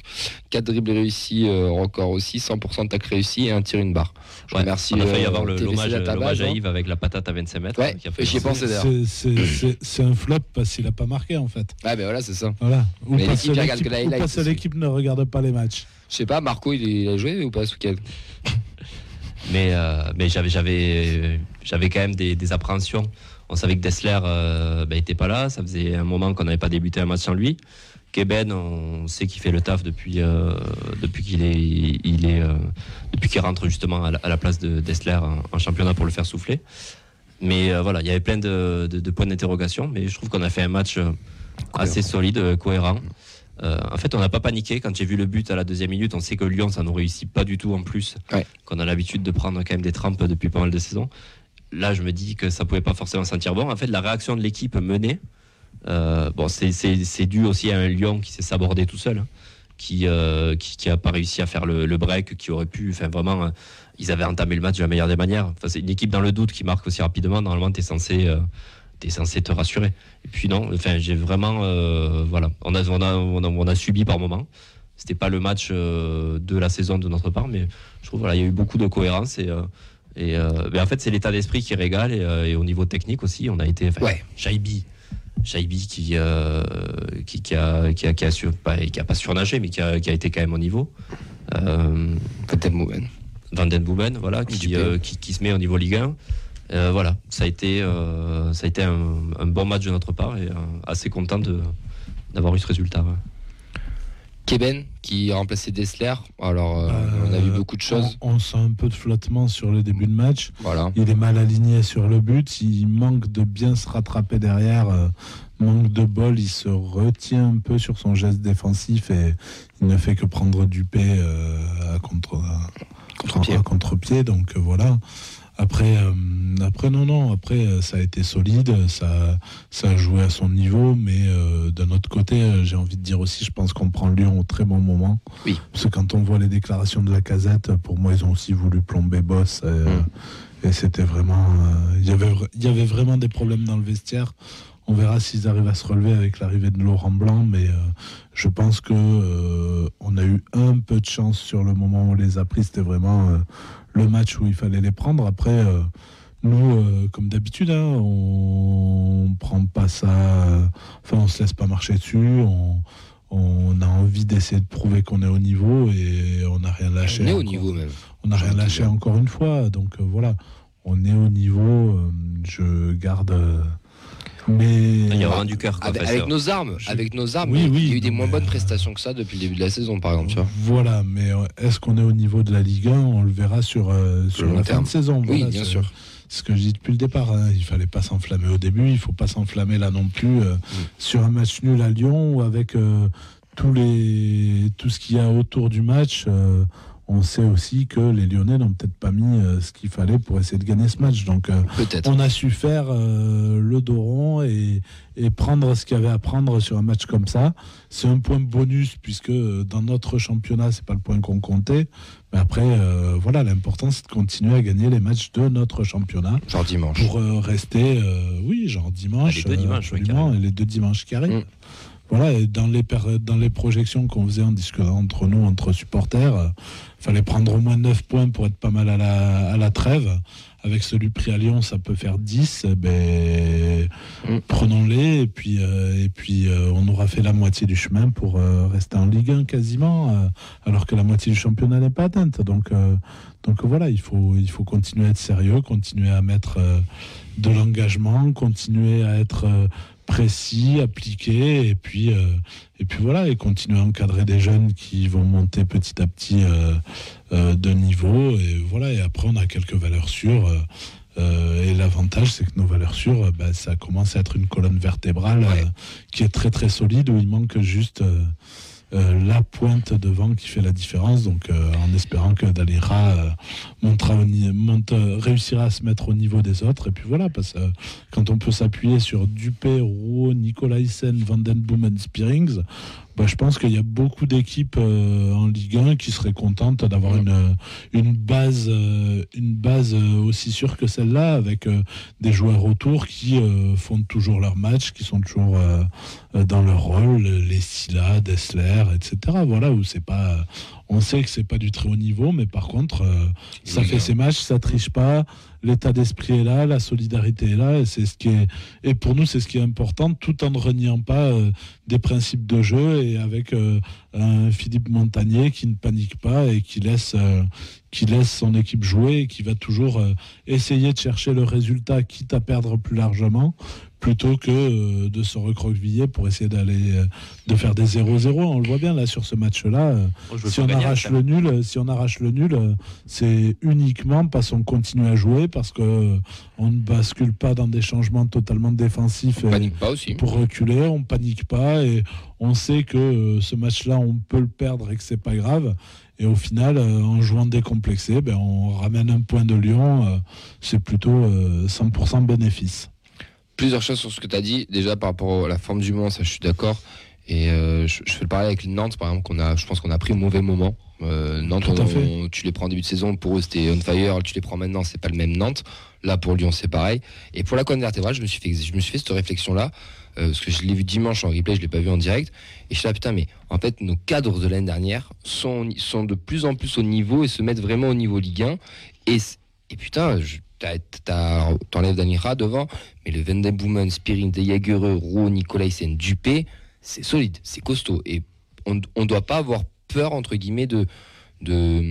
4 dribbles réussis, euh, record aussi. 100% de tac réussi et un tir, une barre. Je Ouais, remercie. on a failli euh, avoir l'hommage à hein. Yves avec la patate à 25 mètres. Ouais, j'y ai pensé d'ailleurs. C'est- un flop parce qu'il n'a pas marqué en fait. Ouais, ben voilà, c'est ça. Voilà. Ou Mais l'équipe, ne regarde pas les matchs. Je sais pas, Marco, il, il a joué ou pas ce week-end? Mais, euh, mais j'avais, j'avais, j'avais quand même des, des appréhensions. On savait que Dessler euh, bah, était pas là. Ça faisait un moment qu'on n'avait pas débuté un match sans lui. Keben, on sait qu'il fait le taf depuis, euh, depuis qu'il est, il est, euh, depuis qu'il rentre justement à la, à la place de Dessler en, en championnat pour le faire souffler. Mais euh, voilà, il y avait plein de, de- de points d'interrogation. Mais je trouve qu'on a fait un match assez solide, cohérent. En fait, on n'a pas paniqué. Quand j'ai vu le but à la deuxième minute, on sait que Lyon, ça nous réussit pas du tout en plus. Ouais. Qu'on a l'habitude de prendre quand même des trempes depuis pas mal de saisons. Là, je me dis que ça pouvait pas forcément sentir bon. En fait, la réaction de l'équipe menée, euh, bon, c'est- dû aussi à un Lyon qui s'est sabordé tout seul, hein, qui, euh, qui pas réussi à faire le, break, qui aurait pu. Enfin, vraiment, euh, ils avaient entamé le match de la meilleure des manières. Enfin, c'est une équipe dans le doute qui marque aussi rapidement. Normalement, t'es censé. euh, T'es censé te rassurer. Et puis non, enfin j'ai vraiment, voilà, on a, on a, on a, subi par moment. C'était pas le match de la saison de notre part, mais je trouve voilà, il y a eu beaucoup de cohérence et, et euh, mais en fait c'est l'état d'esprit qui régale et, euh, et au niveau technique aussi, on a été, enfin, Ouais. Shaibi, Shaibi qui, euh, qui, qui a, qui a, qui a, sur- pas, qui a pas surnagé, mais qui a, qui a été quand même au niveau. Euh, Peut-être Mouven. Van Den Boomen, voilà, qui, euh, qui, qui se met au niveau Ligue 1. Euh, voilà, ça a été, ça a été un, un bon match de notre part et assez content d'avoir eu ce résultat. ouais. Keben qui a remplacé Dessler. Alors, euh, on a vu Euh, beaucoup de choses. On, on sent un peu de flottement sur le début de match. Voilà. Il est mal aligné sur le but. Il manque de bien se rattraper derrière. euh, manque de bol. Il se retient un peu sur son geste défensif et il ne fait que prendre du P euh, à contre Contre-pied. contre-pied. Donc euh, voilà. Après, euh, après non, non. Après, euh, ça a été solide. Ça, ça a joué à son niveau. Mais euh, d'un autre côté, j'ai envie de dire aussi, je pense qu'on prend Lyon au très bon moment. Oui. Parce que quand on voit les déclarations de la casette, pour moi, ils ont aussi voulu plomber Boss. Et c'était vraiment. euh, Il y avait il y avait vraiment des problèmes dans le vestiaire. On verra s'ils arrivent à se relever avec l'arrivée de Laurent Blanc, mais euh, je pense que euh, on a eu un peu de chance sur le moment où on les a pris. C'était vraiment le match où il fallait les prendre. Après, euh, nous, euh, comme d'habitude, hein, on prend pas ça. Enfin, on se laisse pas marcher dessus. On, on a envie d'essayer de prouver qu'on est au niveau et on n'a rien lâché. On est au niveau même. On n'a rien lâché encore une fois. Donc euh, voilà, on est au niveau. je garde. Mais Il y a vraiment du cœur. Avec, nos armes, Je- avec nos armes, Oui, mais oui, il y a eu des moins mais, bonnes euh, prestations que ça depuis le début de la saison, par exemple. Tu vois. Voilà, mais euh, est-ce qu'on est au niveau de la Ligue 1 On le verra sur, euh, sur la fin de saison. Oui, bien c'est- sûr. ce que je dis depuis le départ. hein. Il fallait pas s'enflammer au début, il faut pas s'enflammer là non plus euh, sur un match nul à Lyon ou avec euh, tous les tout ce qu'il y a autour du match. euh, on sait aussi que les Lyonnais n'ont peut-être pas mis euh, ce qu'il fallait pour essayer de gagner ce match. Donc euh, on a su faire euh, le dos rond et, et prendre ce qu'il y avait à prendre sur un match comme ça. C'est un point bonus puisque dans notre championnat, c'est pas le point qu'on comptait. Mais après, euh, voilà, l'important c'est de continuer à gagner les matchs de notre championnat Genre dimanche. pour euh, rester, euh, oui, genre dimanche, Ah, les deux dimanches, et les deux dimanches qui arrivent. Mm. Voilà, et dans les, dans les projections qu'on faisait en discutant entre nous, entre supporters, euh, fallait prendre au moins 9 points pour être pas mal à la, à la trêve. Avec celui pris à Lyon, ça peut faire 10. eh Ben, Mm. Prenons-les, et puis, euh, et puis euh, on aura fait la moitié du chemin pour euh, rester en Ligue 1 quasiment, alors que la moitié du championnat n'est pas atteinte. Donc, donc voilà, il faut, il faut continuer à être sérieux, continuer à mettre de l'engagement, continuer à être précis, appliqué, et puis, euh, et puis voilà, et continuer à encadrer des jeunes qui vont monter petit à petit euh, euh, de niveau, et voilà, et après on a quelques valeurs sûres. et l'avantage, c'est que nos valeurs sûres, bah, ça commence à être une colonne vertébrale Ouais. qui est très très solide, où il manque juste la pointe devant qui fait la différence. Donc, euh, en espérant que Dalira euh, euh, réussira à se mettre au niveau des autres. Et puis voilà, parce que euh, quand on peut s'appuyer sur Dupé, Roux, Nicolaisen, Vandenboom et Spearings, bah, je pense qu'il y a beaucoup d'équipes euh, en Ligue 1 qui seraient contentes d'avoir une, euh, une base, euh, une base aussi sûre que celle-là, avec euh, des joueurs autour qui font toujours leur match, qui sont toujours dans leur rôle, les Silla, Dessler, etc. Voilà, où c'est pas. On sait que c'est pas du très haut niveau, mais par contre, euh, ça fait hein. ses matchs, ça triche pas, l'état d'esprit est là, la solidarité est là, et c'est ce qui est. Et pour nous, c'est ce qui est important, tout en ne reniant pas euh, des principes de jeu et avec euh, un Philippe Montagnier qui ne panique pas et qui laisse, qui laisse son équipe jouer et qui va toujours essayer de chercher le résultat, quitte à perdre plus largement, plutôt que euh, de se recroqueviller pour essayer d'aller euh, de faire des 0-0. On le voit bien là sur ce match-là. euh, Oh, si on arrache ça. le nul, si on arrache le nul, c'est uniquement parce qu'on continue à jouer, parce que on ne bascule pas dans des changements totalement défensifs. et- Panique pas aussi. pour reculer, on panique pas et on sait que ce match-là, on peut le perdre et que c'est pas grave. Et au final, en jouant décomplexé, ben, on ramène un point de Lyon. c'est plutôt euh, 100% bénéfice. Plusieurs choses sur ce que tu as dit. Déjà, par rapport à la forme du moment, ça, je suis d'accord. Et euh, je, je fais le parallèle avec Nantes, par exemple, qu'on a, je pense qu'on a pris au mauvais moment. Euh, Nantes, on- on- tu les prends en début de saison, pour eux c'était on fire, tu les prends maintenant, c'est pas le même Nantes. Là, pour Lyon, c'est pareil. Et pour la colonne vertébrale, je me suis fait, je me suis fait cette réflexion-là, euh, parce que je l'ai vu dimanche en replay, je l'ai pas vu en direct. Et je suis là, putain, mais en fait, nos cadres de l'année dernière sont, sont de plus en plus au niveau et se mettent vraiment au niveau Ligue 1. Et, et putain, je- t'enlèves Danira devant, mais le Vendeboomen, Spirin, De Jagereux, Roux, Nicolaisen, Dupé, c'est solide, c'est costaud. Et on ne doit pas avoir peur, entre guillemets, de, de,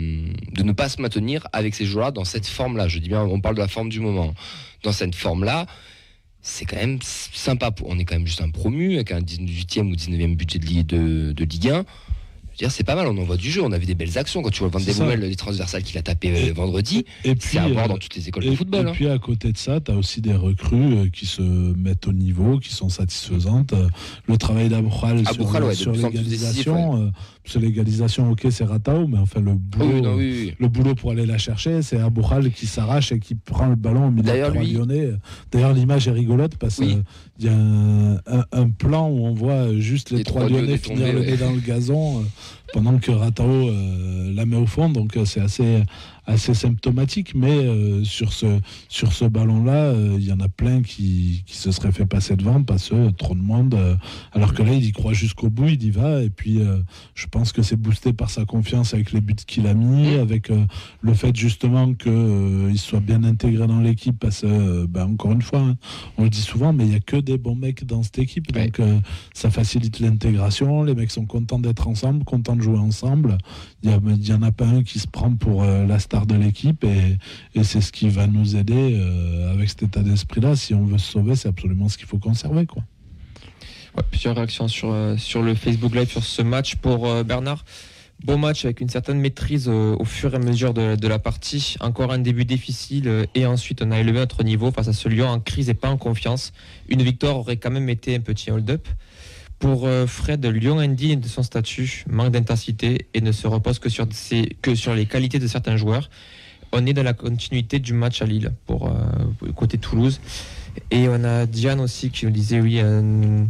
de ne pas se maintenir avec ces joueurs-là dans cette forme-là. Je dis bien, on parle de la forme du moment. Dans cette forme-là, c'est quand même sympa. On est quand même juste un promu avec un 18e ou 19e budget de, de, de Ligue 1. Dire, c'est pas mal, on envoie du jeu, on a vu des belles actions. Quand tu vois Van C'est de Bommel, les transversales qu'il a tapé euh, Et- vendredi, Et puis, c'est à voir euh, dans toutes les écoles et, de football. et hein. puis à côté de ça, tu as aussi des recrues euh, qui se mettent au niveau, qui sont satisfaisantes. Le travail d'Aboukhal sur, ouais, sur en l'égalisation, euh, sur l'égalisation, ok, c'est Ratao, mais enfin le boulot, oui, non, oui, oui. le boulot pour aller la chercher, c'est Aboukhal qui s'arrache et qui prend le ballon au milieu de D'ailleurs, trois lui- Lyonnais. D'ailleurs, l'image est rigolote parce qu'il y a un, un- un plan où on voit juste les, Les trois, Lyonnais finir le ouais. nez dans le gazon euh, pendant que Ratao euh, la met au fond. Donc euh, c'est assez, assez symptomatique. Mais euh, sur ce, sur ce ballon-là, euh, il y en a plein qui, qui se seraient fait passer devant parce que trop de monde. euh, alors que là, il y croit jusqu'au bout, il y va. Et puis, je pense que c'est boosté par sa confiance avec les buts qu'il a mis, avec le fait justement qu'il soit bien intégré dans l'équipe. Parce que, ben, encore une fois, hein, on le dit souvent, mais il n'y a que des bons mecs dans cette équipe. Donc, ça facilite l'intégration. Les mecs sont contents d'être ensemble, contents de jouer ensemble. Il n'y en a pas un qui se prend pour euh, la star de l'équipe et, c'est ce qui va nous aider euh, avec cet état d'esprit-là. Si on veut se sauver, c'est absolument ce qu'il faut conserver. Quoi. Plusieurs réactions sur, euh, sur le Facebook Live sur ce match pour Bernard. Beau match avec une certaine maîtrise au fur et à mesure de, de la partie. Encore un début difficile et ensuite on a élevé notre niveau face à ce Lyon en crise et pas en confiance. Une victoire aurait quand même été un petit hold-up. Pour euh, Fred, Lyon indigne de son statut, manque d'intensité et ne se repose que sur, les qualités de certains joueurs. On est dans la continuité du match à Lille pour euh, côté Toulouse. Et on a Diane aussi qui nous disait oui, un,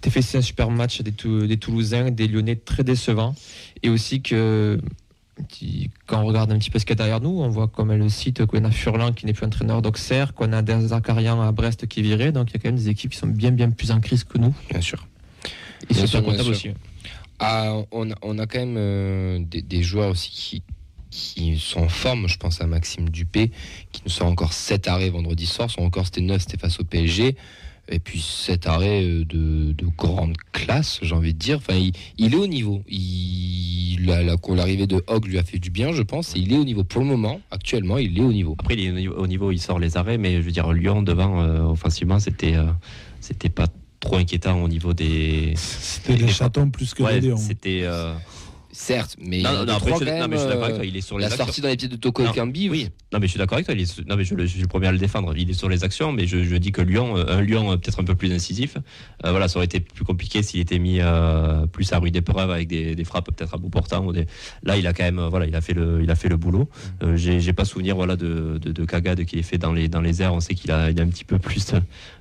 TFC un super match des, Tou- des Toulousains, des Lyonnais très décevants. Et aussi que quand on regarde un petit peu ce qu'il y a derrière nous, on voit comme elle le cite qu'on a Furlan qui n'est plus entraîneur d'Auxerre, qu'on a Zakarian à Brest qui est viré. Donc il y a quand même des équipes qui sont bien bien plus en crise que nous. Bien sûr. Et Bien super sûr, bien comptable sûr. aussi. Ah, on, a, on a quand même euh, des, des joueurs aussi qui, qui sont en forme. Je pense à Maxime Dupé, qui nous sort encore 7 arrêts vendredi soir. Son record, c'était 9, c'était face au PSG. Et puis 7 arrêts euh, de, de grande classe, j'ai envie de dire. Enfin, il, il est au niveau. L'arrivée de Hogg lui a fait du bien, je pense. Et il est au niveau. Pour le moment, actuellement, il est au niveau. Après, il est au niveau, au niveau, il sort les arrêts, mais je veux dire, Lyon devant, euh, offensivement, c'était euh, c'était pas trop inquiétant au niveau des. C'était des chatons plus que Ouais, des c'était. euh, Certes, mais Non, non, après, je, non, mais je suis d'accord avec toi, il est sur les La actions. sortie dans les pieds de Toko Non, Ekambi, Oui, non, mais je suis d'accord avec toi. Il est, non, mais je, le- je suis le premier à le défendre. Il est sur les actions, mais je, je dis que Lyon, euh, un Lyon euh, peut-être un peu plus incisif, euh, voilà, ça aurait été plus compliqué s'il était mis euh, plus à rude épreuve avec des, des frappes peut-être à bout portant. Ou des... Là, il a quand même, voilà, il a fait le, il a fait le boulot. Euh, j'ai, pas souvenir, voilà, de, de, qu'il ait fait dans les, dans les airs. On sait qu'il a, il a un petit peu plus,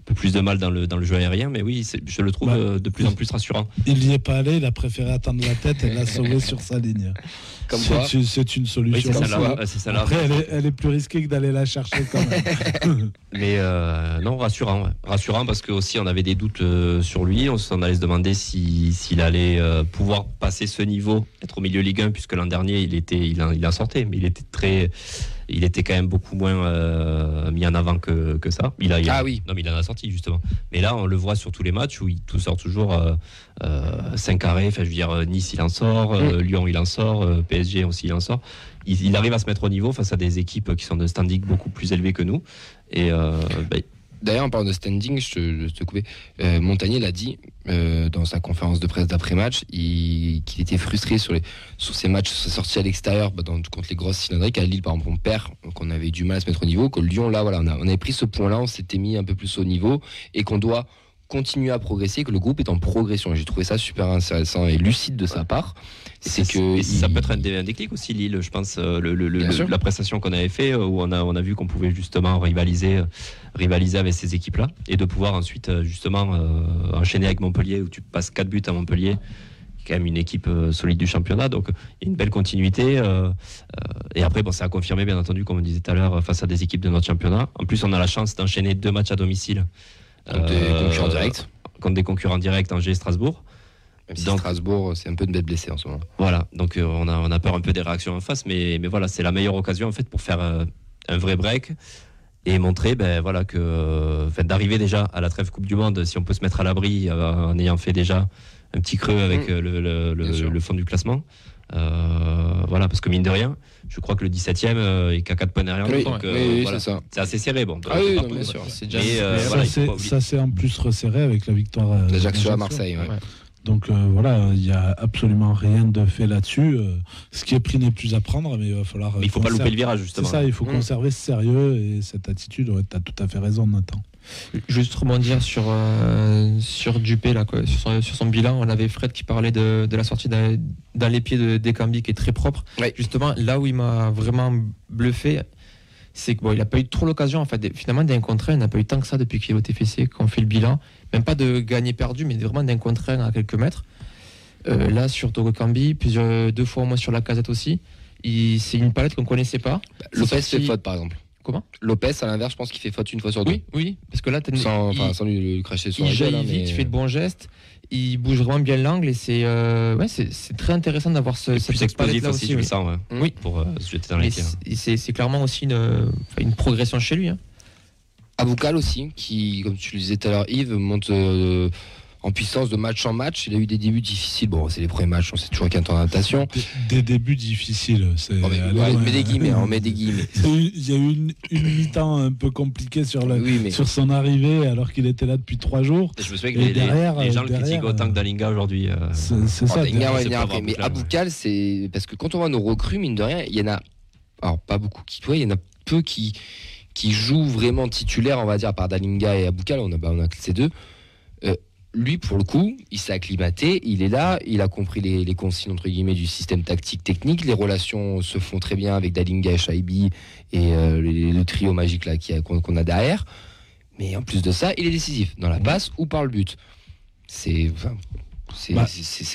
peu plus de mal dans le, dans le jeu aérien, mais oui, je le trouve Bah, euh, de plus en plus rassurant. Il n'y est pas allé, il a préféré attendre la tête et l'a sauvé sur sa ligne. Comme C'est- quoi. c'est- C'est une Oui, solution. c'est ça, quoi. là, c'est ça là. Après, elle est, elle est plus risquée que d'aller la chercher quand même. Mais euh, non, rassurant. ouais. Rassurant parce que aussi on avait des doutes euh, sur lui. On s'en allait se demander si- s'il allait euh, pouvoir passer ce niveau, être au milieu Ligue 1, puisque l'an dernier il était, il en, il en sortait, mais il était très, il était quand même beaucoup moins euh, mis en avant que, que ça. Il a, il a- Ah oui. Non, mais il en a sorti justement. Mais là, on le voit sur tous les matchs où il tout sort toujours euh, 5 carrés. Enfin, je veux dire, euh, Nice il en sort, euh, Lyon il en sort, euh, PSG aussi en sort. Il, arrive à se mettre au niveau face à des équipes qui sont de standing beaucoup plus élevé que nous. Et euh, ben, D'ailleurs, en parlant de standing, je te, coupais. Euh, Montagnier l'a dit euh, dans sa conférence de presse d'après-match, il- qu'il était frustré sur, les, sur ces matchs, sur ses sorties à l'extérieur, bah, contre les grosses cylindriques. À Lille, par exemple, on perd, qu'on avait du mal à se mettre au niveau. Que Lyon, là, voilà, on, a- on avait pris ce point-là, on s'était mis un peu plus au niveau et qu'on doit continuer à progresser, que le groupe est en progression. J'ai trouvé ça super intéressant et lucide de sa part. C'est que et ça il- peut être un, dé- un déclic aussi Lille, je pense. euh, Le, le- le- la prestation qu'on avait fait, euh, où on a, on a vu qu'on pouvait justement rivaliser, euh, rivaliser avec ces équipes-là, et de pouvoir ensuite justement euh, enchaîner avec Montpellier, où tu passes 4 buts à Montpellier, qui est quand même une équipe solide du championnat. Donc il y a une belle continuité. euh, et après, bon, ça a confirmé, bien entendu, comme on disait tout à l'heure, face à des équipes de notre championnat. En plus, on a la chance d'enchaîner deux matchs à domicile. contre des concurrents directs. Contre des concurrents directs, Angers et Strasbourg. Même si donc- Strasbourg, c'est un peu une bête blessée en ce moment. Voilà, donc euh, on, a, on a peur un peu des réactions en face, mais, mais voilà, c'est la meilleure occasion en fait pour faire euh, un vrai break et montrer ben, voilà, que euh, enfin, d'arriver déjà à la trêve Coupe du Monde, si on peut se mettre à l'abri euh, en ayant fait déjà un petit creux avec Mm. euh, le, le- le- Bien sûr. le fond du classement. Euh, voilà, parce que mine de rien, je crois que le 17 e est qu'à 4 points derrière Oui, donc, euh, oui, oui, voilà. c'est assez serré. Bon, Ah oui, non, bien sûr. C'est déjà Mais, euh, ça, voilà, c'est- ça en plus resserré avec la victoire. euh, L'Ajaccio à d'Ajaccio. Marseille, ouais. Ouais. Donc euh, voilà, il n'y a absolument rien de fait là-dessus. Euh, ce qui est pris n'est plus à prendre, mais il va falloir. euh, Mais il faut pas louper le virage C'est justement. ça, il faut Mm. conserver ce sérieux et cette attitude. Ouais, tu as tout à fait raison, Nathan. Juste rebondir sur, euh, sur Dupé, là, quoi, sur, son, sur son bilan. On avait Fred qui parlait de, de la sortie d'un d'un les pieds de Descambi qui est très propre. Ouais. Justement, là où il m'a vraiment bluffé, c'est qu'il bon, il n'a pas eu trop l'occasion, en fait, finalement, d'un contre un. Il n'a pas eu tant que ça depuis qu'il est au TFC, qu'on fait le bilan. Même pas de gagner perdu, mais vraiment d'un contre un à quelques mètres. Euh, là, sur Togo Cambi, plusieurs, deux fois au moins sur la casette aussi. C'est une palette qu'on ne connaissait pas. Lopez sorti- fait faute, par exemple. Comment? Lopez, à l'inverse, je pense qu'il fait faute une fois sur deux. Oui, oui, parce que là, une- Sans, il- sans lui lui cracher sur il la gueule. hein, vite, il fait de bons gestes, il bouge vraiment bien l'angle et c'est euh, ouais, c'est très intéressant d'avoir ce, Et cette plus explosif palette-là aussi, je oui. sens, ouais, Oui. pour euh, se jeter dans les c'est- clairement aussi une, progression chez lui. hein. Aboukal aussi, qui, comme tu le disais tout à l'heure, Yves, monte euh, en puissance de match en match. Il a eu des débuts difficiles. Bon, c'est les premiers matchs, on sait toujours qu'il y a un temps d'adaptation. Des, des débuts difficiles. c'est On met, ouais, on des guillemets, on met des guillemets. Il y a eu- une, une mi-temps un peu compliquée sur, le, Oui, mais sur son arrivée alors qu'il était là depuis trois jours. Et je me souviens que les, derrière, les gens euh, le critiquent derrière, autant euh, que Dalinga aujourd'hui. euh, C'est c'est ça. Dalinga, pas après. Mais Boukal, à Boukal, c'est parce que quand on voit nos recrues, mine de rien, il y en a, alors pas beaucoup qui, ouais, il y en a peu qui qui jouent vraiment titulaire, on va dire, à part Dalinga et Aboukal, on a, bah, on a que ces deux. Lui, pour le coup, il s'est acclimaté, il est là, il a compris les, les consignes entre guillemets du système tactique technique. Les relations se font très bien avec Dalinga et Shaibi et euh, le, le trio magique là qu'on a derrière. Mais en plus de ça, il est décisif dans la passe ou par le but. C'est enfin, c'est Bah,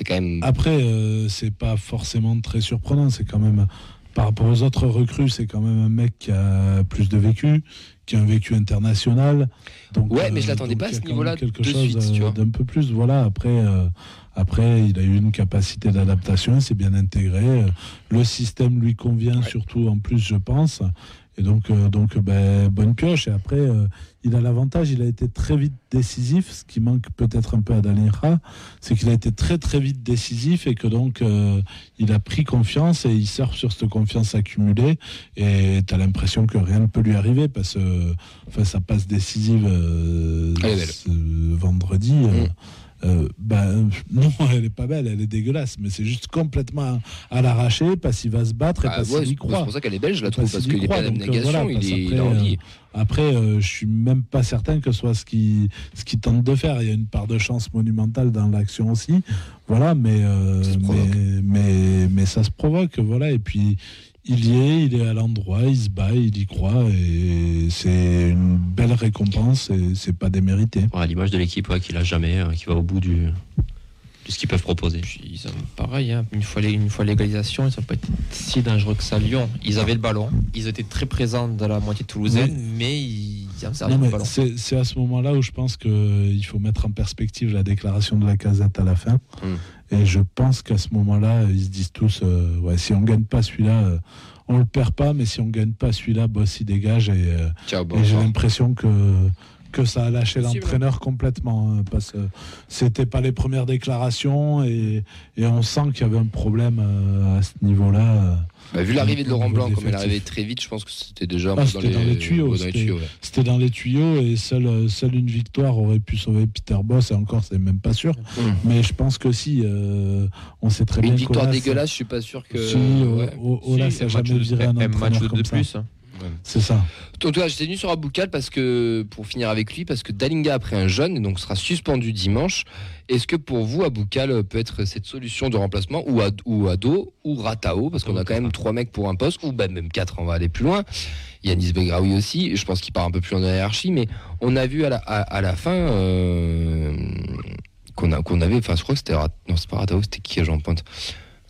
quand même. Après, euh, c'est pas forcément très surprenant. C'est quand même, par rapport aux autres recrues, c'est quand même un mec qui a plus de vécu, qui a un vécu international. Donc, Ouais, mais je euh, l'attendais pas à ce niveau-là de chose suite, euh, d'un peu plus. Voilà. Après, euh, après, il a eu une capacité d'adaptation. Il s'est bien intégré. Le système lui convient surtout en plus, je pense. Et donc, euh, donc ben, bonne pioche. Et après, euh, il a l'avantage, il a été très vite décisif, ce qui manque peut-être un peu à Dalinra, c'est qu'il a été très très vite décisif et que donc euh, il a pris confiance et il surfe sur cette confiance accumulée. Et tu as l'impression que rien ne peut lui arriver parce que enfin, sa passe décisive euh, ce vendredi. euh, Mm. Euh, ben, non, elle est pas belle, elle est dégueulasse, mais c'est juste complètement à l'arracher parce qu'il va se battre et Ah parce ouais, qu'il y c'est croit. pour ça qu'elle est belle, je la trouve, parce qu'il est croit, pas donc, euh, d'abnégation, voilà, il, est, après, envie. Après, euh, je suis même pas certain que ce soit ce qui ce qui tente de faire. Il y a une part de chance monumentale dans l'action aussi. Voilà, mais, euh, mais, mais mais ça se provoque. Voilà, et puis il y est, il est à l'endroit, il se bat, il y croit, et c'est une belle récompense. Et c'est pas démérité. ouais, à l'image de l'équipe ouais, qui l'a jamais, euh, qui va au bout du, de ce qu'ils peuvent proposer. Puis ils ont pareil, hein, une fois les- une fois l'égalisation, ils sont pas été si dangereux que ça à Lyon. Ils avaient le ballon, ils étaient très présents dans la moitié toulousaine, mais ils Non, mais ballon. c'est c'est à ce moment-là où je pense qu'il faut mettre en perspective la déclaration de la casette à la fin. Mm. Et je pense qu'à ce moment-là, ils se disent tous euh, ouais, si on gagne pas celui-là, euh, on le perd pas, mais si on gagne pas celui-là, boss il dégage. Et, euh, Ciao, et bon. j'ai l'impression que, que ça a lâché l'entraîneur complètement. hein, parce que c'était pas les premières déclarations et, et on sent qu'il y avait un problème euh, à ce niveau-là. Euh. Bah, vu l'arrivée de au Laurent Blanc, comme elle arrivée très vite, je pense que c'était déjà un Ah, peu dans c'était les, dans les tuyaux, c'était- ouais. Dans les tuyaux et seule, seule une victoire aurait pu sauver Peter Boss. Et encore, c'est même pas sûr. Mm. Mais je pense que si, euh, on sait très Mais bien une victoire dégueulasse, je suis pas sûr que. Si, euh, ouais. O- Olas Si, a un match jamais viré un match de comme ça. plus. hein. C'est ça. En tout cas, j'étais venu sur Aboukal parce que, pour finir avec lui, parce que Dalinga a pris un jeune et donc sera suspendu dimanche. Est-ce que pour vous, Aboukal peut être cette solution de remplacement ou, Ad- ou Ado ou Ratao? Parce qu'on a quand même trois mecs pour un poste, ou bah, même quatre, on va aller plus loin. Yanis Begraoui aussi, je pense qu'il part un peu plus la hiérarchie, mais on a vu à la, à, à la fin euh, qu'on avait, enfin je crois que c'était non c'est pas Ratao, c'était qui Jean Pointe?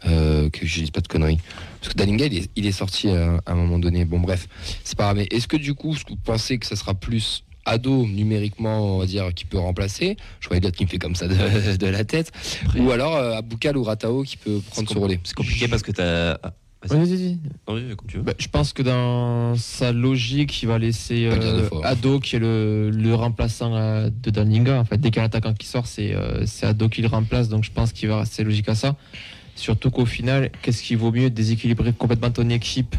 Euh, que je dise pas de conneries. Parce que Dalinga, il est, il est sorti à un moment donné. Bon, bref, c'est pas grave. Mais est-ce que du coup, est-ce que vous pensez que ça sera plus ado numériquement, on va dire, qui peut remplacer? Je vois Elliot qui me fait comme ça de, de la tête. Ou alors euh, Aboukal ou Ratao qui peut prendre ce relais. C'est compliqué parce que ah, vas-y. Ouais, vas-y, vas-y. Non, oui, tu veux. Bah, je pense que dans sa logique, il va laisser euh. Ado qui est le, le remplaçant euh, de Dalinga. En fait, dès qu'il y a un attaquant qui sort, c'est euh, c'est Ado qui le remplace. Donc je pense qu'il va rester logique à ça. Surtout qu'au final, qu'est-ce qui vaut mieux déséquilibrer complètement ton équipe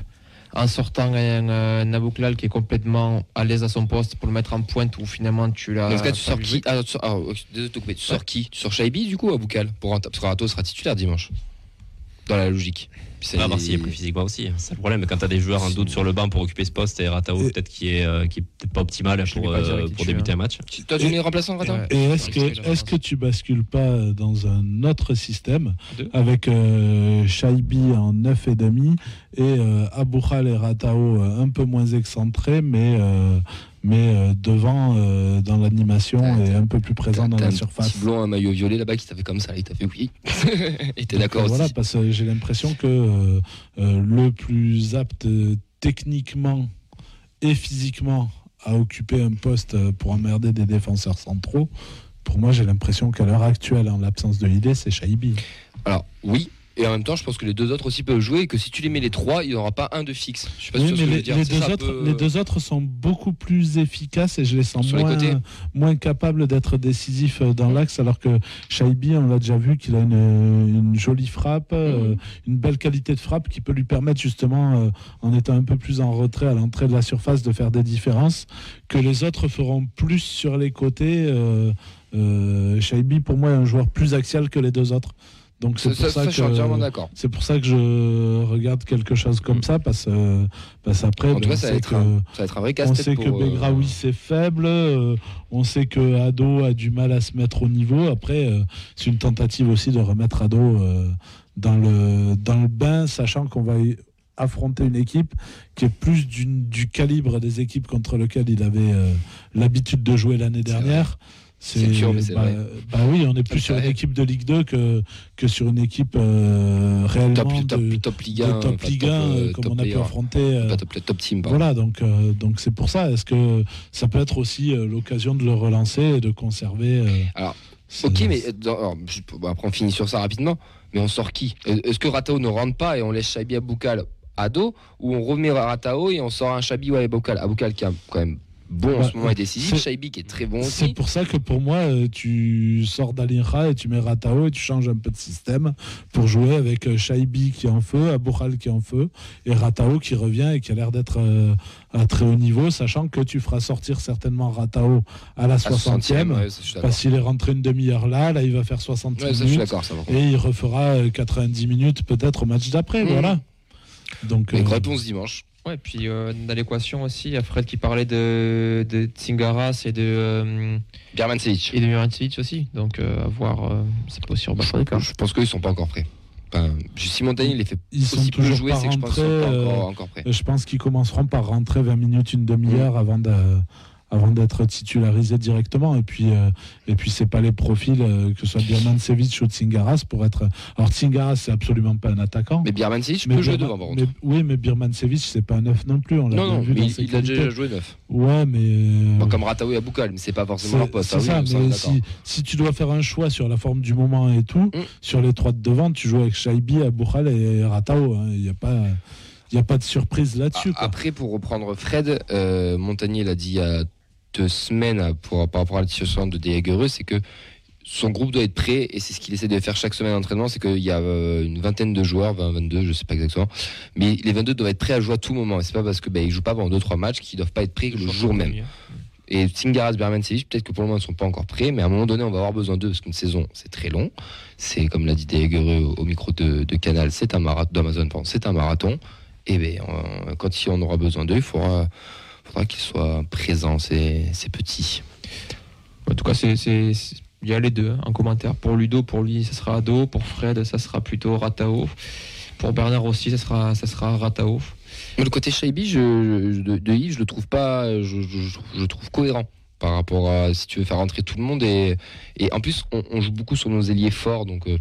en sortant un, Abouklal qui est complètement à l'aise à son poste pour le mettre en pointe ou finalement tu l'as. Dans ce cas, tu sors qui ah, tu sors- ah, désolé sors qui Tu sors Shaibi du coup ou Aboukal pour Parce que Rato sera titulaire dimanche. Dans la logique. On va voir il- s'il est plus physiquement aussi. C'est le problème. Quand tu as des joueurs en doute sur le banc pour occuper ce poste et Ratao Et- peut-être qui est, euh, qui est peut-être pas optimal Je pour, pas euh, pour débuter hein. un match. Tu- Toi, tu es remplaçant, Ratao Ouais. Et est-ce que, parce que la est-ce que tu bascules pas dans un autre système Deux. avec euh, Shaibi en 9 et demi et euh, Aboukhal et Ratao euh, un peu moins excentrés mais, euh, mais euh, devant euh, dans l'animation et un peu plus présent dans la un surface. petit blond, un maillot violet là-bas qui t'a fait comme ça, il t'a fait oui. Et t'es d'accord aussi. Voilà, parce que j'ai l'impression que euh, le plus apte techniquement et physiquement à occuper un poste pour emmerder des défenseurs centraux, pour moi, j'ai l'impression qu'à l'heure actuelle, en l'absence de l'idée, c'est Shaibi. Alors oui, Et en même temps, je pense que les deux autres aussi peuvent jouer et que si tu les mets les trois, il n'y aura pas un de fixe. Je sais pas Oui, si mais les, dire. les deux autres, peu- les deux autres sont beaucoup plus efficaces et je les sens Sur moins, moins capables d'être décisifs euh, dans l'axe, alors que Shaibi, on l'a déjà vu qu'il a une, une jolie frappe, euh, une belle qualité de frappe qui peut lui permettre justement, euh, en étant un peu plus en retrait à l'entrée de la surface, de faire des différences que les autres feront plus sur les côtés. Euh, euh, Shaibi, pour moi, est un joueur plus axial que les deux autres. Donc c'est pour ça, que d'accord. c'est pour ça que je regarde quelque chose comme ça parce, euh, parce après En tout ben, cas, ça va être que- un- Ça va être un vrai on sait que euh, Begraoui c'est faible, euh, on sait que Ado a du mal à se mettre au niveau. Après, euh, c'est une tentative aussi de remettre Ado dans, le, dans le bain, sachant qu'on va affronter une équipe qui est plus du calibre des équipes contre lesquelles il avait l'habitude de jouer l'année dernière. C'est sûr, mais c'est bah, vrai. bah oui, on est plus sur une équipe de Ligue 2 que, que sur une équipe euh, réellement top, top, de, top Ligue de 1. top Ligue top, 1, euh, comme on a pu affronter. euh, top, top team, pardon. voilà, donc euh, donc c'est pour ça. Est-ce que ça peut être aussi euh, l'occasion de le relancer et de conserver euh, Alors, Ok, mais euh, alors, après on finit sur ça rapidement. Mais on sort qui? Euh, Est-ce que Ratao ne rentre pas et on laisse Chabi Aboukal à dos ou on remet Ratao et on sort un Chabi ou Aboukal Aboukal qui est quand même bon en ce moment et décisif. c'est- Chabi qui est très bon C'est pour ça que pour moi, euh, tu sors d'Alinra et tu mets Ratao et tu changes un peu de système pour jouer avec euh, Shaibi qui est en feu, Aboukhal qui est en feu et Ratao qui revient et qui a l'air d'être euh, à très haut niveau, sachant que tu feras sortir certainement Ratao à la À 60e. ouais, ça, je suis d'accord. parce qu'il est rentré une demi-heure là, là il va faire 60 Ouais, ça, je suis minutes ça, et il refera euh, 90 minutes peut-être au match d'après. Mhm. Voilà. Donc, Donc euh, réponse dimanche. Ouais, puis euh, dans l'équation aussi, il y a Fred qui parlait de, de Tsingaras et de, euh, Birman Selic. et de Mirancevic aussi. Donc, euh, à voir, euh, ça peut aussi cartes. Je pense qu'ils sont pas encore prêts. Enfin, si Montagny les fait ils sont aussi toujours jouer, pas c'est que je pense qu'ils sont pas euh, encore, encore prêts. Je pense qu'ils commenceront par rentrer 20 minutes, une demi-heure avant de- avant d'être titularisés directement. Et puis, euh, et puis c'est pas les profils, euh, que ce soit Birmancevic ou Tsingaras, pour être. Alors, Tsingaras, c'est absolument pas un attaquant. Mais Birman Selic Mais peut jouer devant mais- oui, mais Birmancevic, c'est pas un neuf non plus. On Non, non, vu mais il, a déjà joué neuf. Ouais, mais. euh, Bon, comme Rataou et Aboukal, mais c'est pas forcément leur poste. c'est Ah oui, ça, mais si, si tu dois faire un choix sur la forme du moment et tout, Mm. sur les trois de devant, tu joues avec Shaibi, Aboukhal et Ratao. hein. Il n'y a pas. Il n'y a pas de surprise là-dessus. Après, pour reprendre Fred, euh, Montagnier l'a dit il y a semaines euh, pour, par rapport à la situation de Deguereux, c'est que son groupe doit être prêt et c'est ce qu'il essaie de faire chaque semaine d'entraînement, c'est qu'il y a euh, une vingtaine de joueurs, 20, 22, je sais pas exactement, mais les 22 doivent être prêts à jouer à tout moment. C'est pas parce que ils jouent pas pendant 2-3 matchs qu'ils doivent pas être prêts le jour même. Et Tsingaras, Berman, Selic, peut-être que pour le moment ils ne sont pas encore prêts, mais à un moment donné on va avoir besoin d'eux parce qu'une saison c'est très long. C'est comme l'a dit Deguereux au, micro de, de Canal, c'est un marathon d'Amazon, c'est un marathon. Et ben euh, quand on aura besoin d'eux, il faudra, faudra qu'ils soient présents, ces, ces petits. En tout cas, c'est, il y a les deux hein, en commentaire. Pour Ludo, pour lui, ça sera Ado. Pour Fred, ça sera plutôt Ratao. Pour Bernard aussi, ça sera, ça sera Ratao. Mais le côté Shaibi je, je- de, de Yves, je le trouve pas, je, je- trouve cohérent par rapport à si tu veux faire rentrer tout le monde et, et en plus on, on joue beaucoup sur nos ailiers forts donc euh,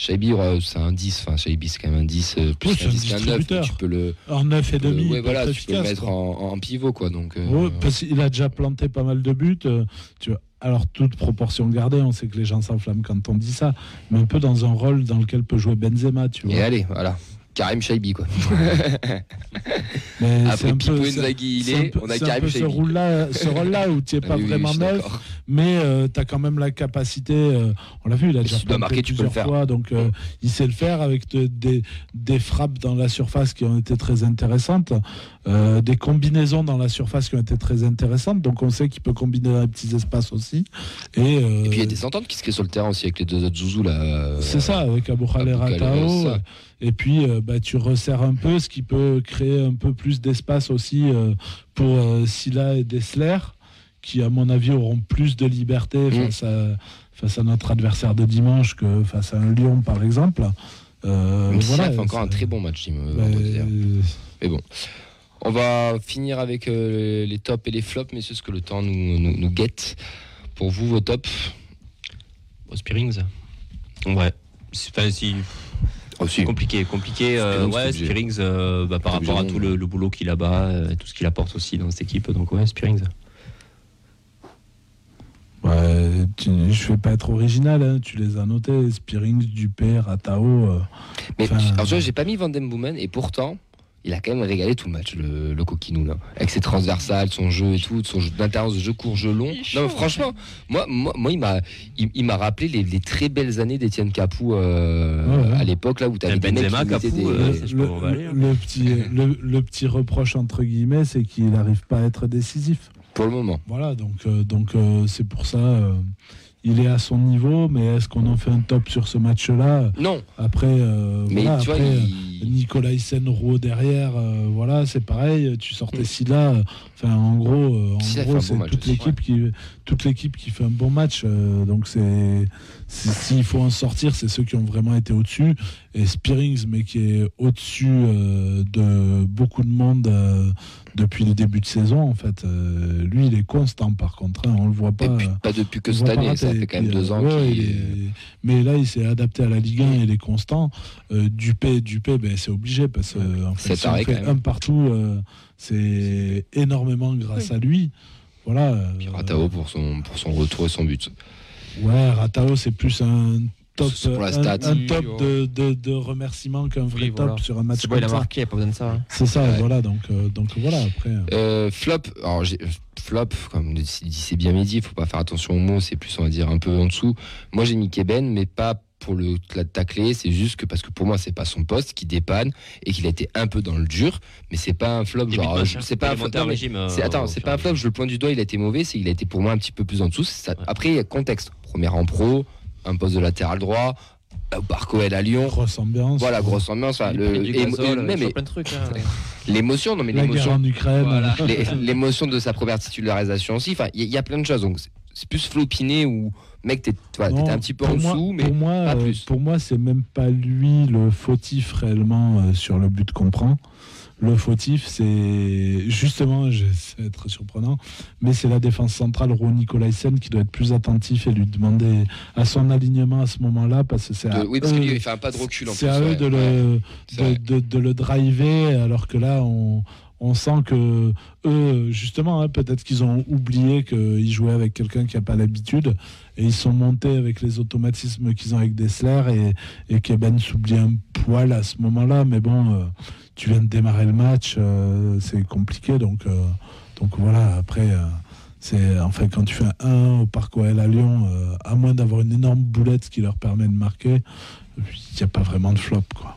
Shaibi euh, c'est un 10, enfin Shaibi c'est quand même un 10 euh, plus Oui, un c'est un 10 qu'un 9, distributeur. tu peux le En 9 et demi, ouais, voilà, être tu peux le mettre en, en pivot quoi donc euh, Ouais, parce qu'il a déjà planté pas mal de buts. tu vois. Alors, toute proportion gardée, on sait que les gens s'enflamment quand on dit ça, mais un peu dans un rôle dans lequel peut jouer Benzema, tu vois. et allez voilà Karim Shaibi quoi. Mais c'est Après un Pipo peu- Inzaghi il un est, peu- on a c'est un Karim peu ce Shaibi. rôle-là, ce rôle-là où tu n'es Ah pas oui, oui, vraiment suis neuf, mais tu as quand même la capacité, euh, on l'a vu, il a Et déjà si tu dois planté marquer, tu peux le plusieurs faire. fois, donc euh, il sait le faire avec de- des, des frappes dans la surface qui ont été très intéressantes, euh, des combinaisons dans la surface qui ont été très intéressantes, donc on sait qu'il peut combiner dans les petits espaces aussi. Et, euh, Et puis il y a des ententes qui se créent sur le terrain aussi avec les deux autres zouzous là. euh, c'est ça, avec Aboukhal et Aboukhal et puis, euh, bah, tu resserres un peu, ce qui peut créer un peu plus d'espace aussi euh, pour euh, Silla et Dessler, qui, à mon avis, auront plus de liberté Mm. face, à, face à notre adversaire de dimanche que face à un Lyon, par exemple. Euh, Même si voilà, ça fait encore un très bon match, bah, euh, Mais bon, on va finir avec euh, les tops et les flops, messieurs, ce que le temps nous, nous, nous guette. Pour vous, vos tops? Bon, Spearings Ouais. C'est enfin, si, c'est compliqué, compliqué. euh, Spearings, ouais. Spearings, euh, bah, par rapport à tout le, le boulot qu'il a bas, euh, tout ce qu'il apporte aussi dans cette équipe. Donc ouais, Spearings. ouais, Ouais, tu- je vais pas être original, hein, tu les as notés, Spearings, Dupé, Ratao. euh, Mais Enfin, alors, tu vois, j'ai pas mis Van Den Boomen et pourtant, il a quand même régalé tout le match, le, le coquinou, là. Avec ses transversales, son jeu et tout, son jeu d'intérieur, jeu court, jeu long. Non, mais franchement, moi, moi, moi, il m'a il, il m'a rappelé les, les très belles années d'Étienne Capou euh, Ouais, ouais. à l'époque, là où t'avais des mecs qui Capou, des- euh, petit, le, le petit reproche entre guillemets, c'est qu'il n'arrive pas à être décisif. pour le moment. Voilà, donc euh, donc euh, c'est pour ça. Il est à son niveau, mais est-ce qu'on en fait un top sur ce match-là? Non, Après, euh, mais voilà, tu vois, après, euh, il- Nicolas Roux derrière, euh, voilà, c'est pareil. Tu sortais Silla, euh, enfin en gros, euh, en Silla c'est bon toute l'équipe qui, toute l'équipe qui fait un bon match. donc c'est, s'il faut en sortir, c'est ceux qui ont vraiment été au-dessus. Et Spearings, mais qui est au-dessus de beaucoup de monde depuis le début de saison, en fait. Euh, lui, il est constant, par contre. hein, on le voit pas. puis, euh, pas depuis que cette année, ça fait quand même puis, deux euh, ans ouais, il est- Mais là, il s'est adapté à la Ligue 1, il est constant. Euh, Dupé, Dupé, ben, c'est obligé parce que en fait, C'est si on fait un partout, euh, c'est énormément grâce à lui. Voilà. euh, Puis Ratao pour son, pour son retour et son but. Ouais, Ratao, c'est plus un top, C'est pour la un- stat. un, Oui, top ouais. de, de, de remerciements qu'un vrai Oui, top voilà. sur un match C'est bon, il a comme marqué, il n'y a pas besoin de ça. hein. C'est ça, Ouais. voilà. Donc, euh, donc voilà, après. euh, Euh, flop, alors j'ai- flop, comme dit c'est bien midi, il faut pas faire attention aux mots, c'est plus on va dire un peu en dessous. Moi j'ai mis Keben, mais pas pour le la tacler, c'est juste que parce que pour moi c'est pas son poste qui dépanne et qu'il a été un peu dans le dur, mais c'est pas un flop genre hein. c'est pas un flop. non, régime, c'est- attends, au c'est pas un flop, je le pointe du doigt, il a été mauvais, c'est qu'il a été pour moi un petit peu plus en dessous. Ça- Ouais. Après il y a contexte, première en pro, un poste de latéral droit, au Barcoel à Lyon. grosse ambiance. Voilà, grosse ambiance. le- et- gazole, même plein de trucs. hein. l'émotion, non mais l'émotion, en Ukraine. Voilà. les- l'émotion de sa première titularisation aussi. Enfin, il y, a- il y a plein de choses. Donc, c'est- plus flopiné ou mec, t'es- un petit peu en moi- dessous, mais pour moi, pas euh, plus. pour moi, c'est même pas lui le fautif réellement euh, sur le but qu'on prend. Le fautif, c'est justement, j'essaie d'être surprenant, mais c'est la défense centrale Ron Nicolaisen qui doit être plus attentif et lui demander à son alignement à ce moment-là, parce que c'est à oui, parce eux- qu'il fait un pas de recul en plus. c'est à eux ouais, de, ouais. le, de, vrai. de- de le driver, alors que là, on, on sent que eux, justement, hein, peut-être qu'ils ont oublié qu'ils jouaient avec quelqu'un qui n'a pas l'habitude, et ils sont montés avec les automatismes qu'ils ont avec Dessler, et, et qu'Eben s'oublie un poil à ce moment-là, mais bon, euh, tu viens de démarrer le match, euh, c'est compliqué, donc, euh, voilà, après... euh, c'est enfin quand tu fais un 1 au Parc à Lyon, à moins d'avoir une énorme boulette qui leur permet de marquer, il n'y a pas vraiment de flop quoi.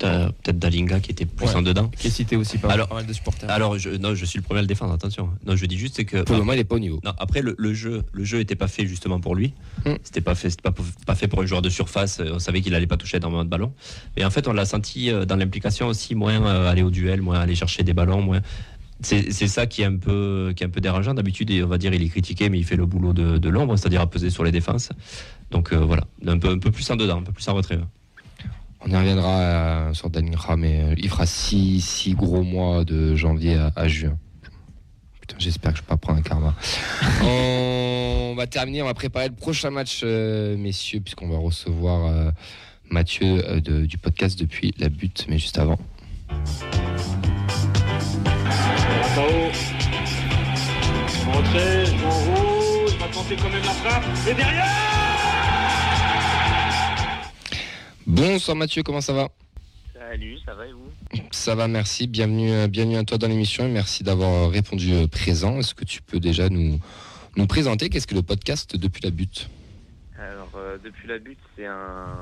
T'as Peut-être Dalinga qui était plus Ouais. en dedans. Qui est cité aussi par Alors- pas mal de supporters. Alors, je, non, je suis le premier à le défendre, attention. Non, je dis juste c'est que. Pour le moment, il est pas au niveau. Non, après le, le jeu, le jeu était pas fait justement pour lui. Mm. C'était pas fait, c'était pas, pas fait pour un joueur de surface. On savait qu'il allait pas toucher énormément de ballons. Et en fait, on l'a senti euh, dans l'implication aussi moins euh, aller au duel, moins aller chercher des ballons, moins. C'est c'est ça qui est un peu qui est un peu dérangeant. D'habitude, on va dire il est critiqué, mais il fait le boulot de, de l'ombre, c'est-à-dire à peser sur les défenses. Donc euh, voilà, un peu un peu plus en dedans, un peu plus en retrait. On y reviendra euh, sur Dalingra, mais euh, il fera 6 six, gros mois de janvier à, à juin. Putain, j'espère que je vais pas prendre un karma. on va terminer, on va préparer le prochain match, euh, messieurs, puisqu'on va recevoir euh, Mathieu euh, de- du podcast depuis la butte, mais juste avant. Ratao. Rentré, joue en rouge, va tenter quand même la frappe. Et derrière Bonsoir Mathieu, comment ça va? Salut, ça va et vous? Ça va, merci. Bienvenue, euh, bienvenue à toi dans l'émission et merci d'avoir euh, répondu euh, présent. Est-ce que tu peux déjà nous, nous présenter qu'est-ce que le podcast depuis la butte? Alors, euh, Depuis la butte, c'est un,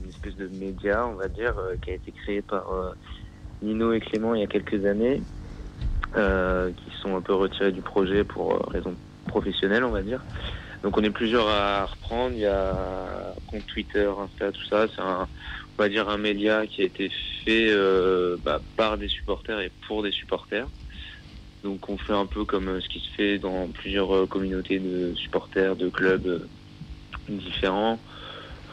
une espèce de média, on va dire, euh, qui a été créé par euh, Nino et Clément il y a quelques années, qui sont un peu retirés du projet pour raisons professionnelles, on va dire. Donc on est plusieurs à reprendre, il y a compte Twitter, Insta, tout ça, c'est un, on va dire un média qui a été fait euh, bah, par des supporters et pour des supporters. Donc on fait un peu comme euh, ce qui se fait dans plusieurs euh, communautés de supporters, de clubs euh, différents.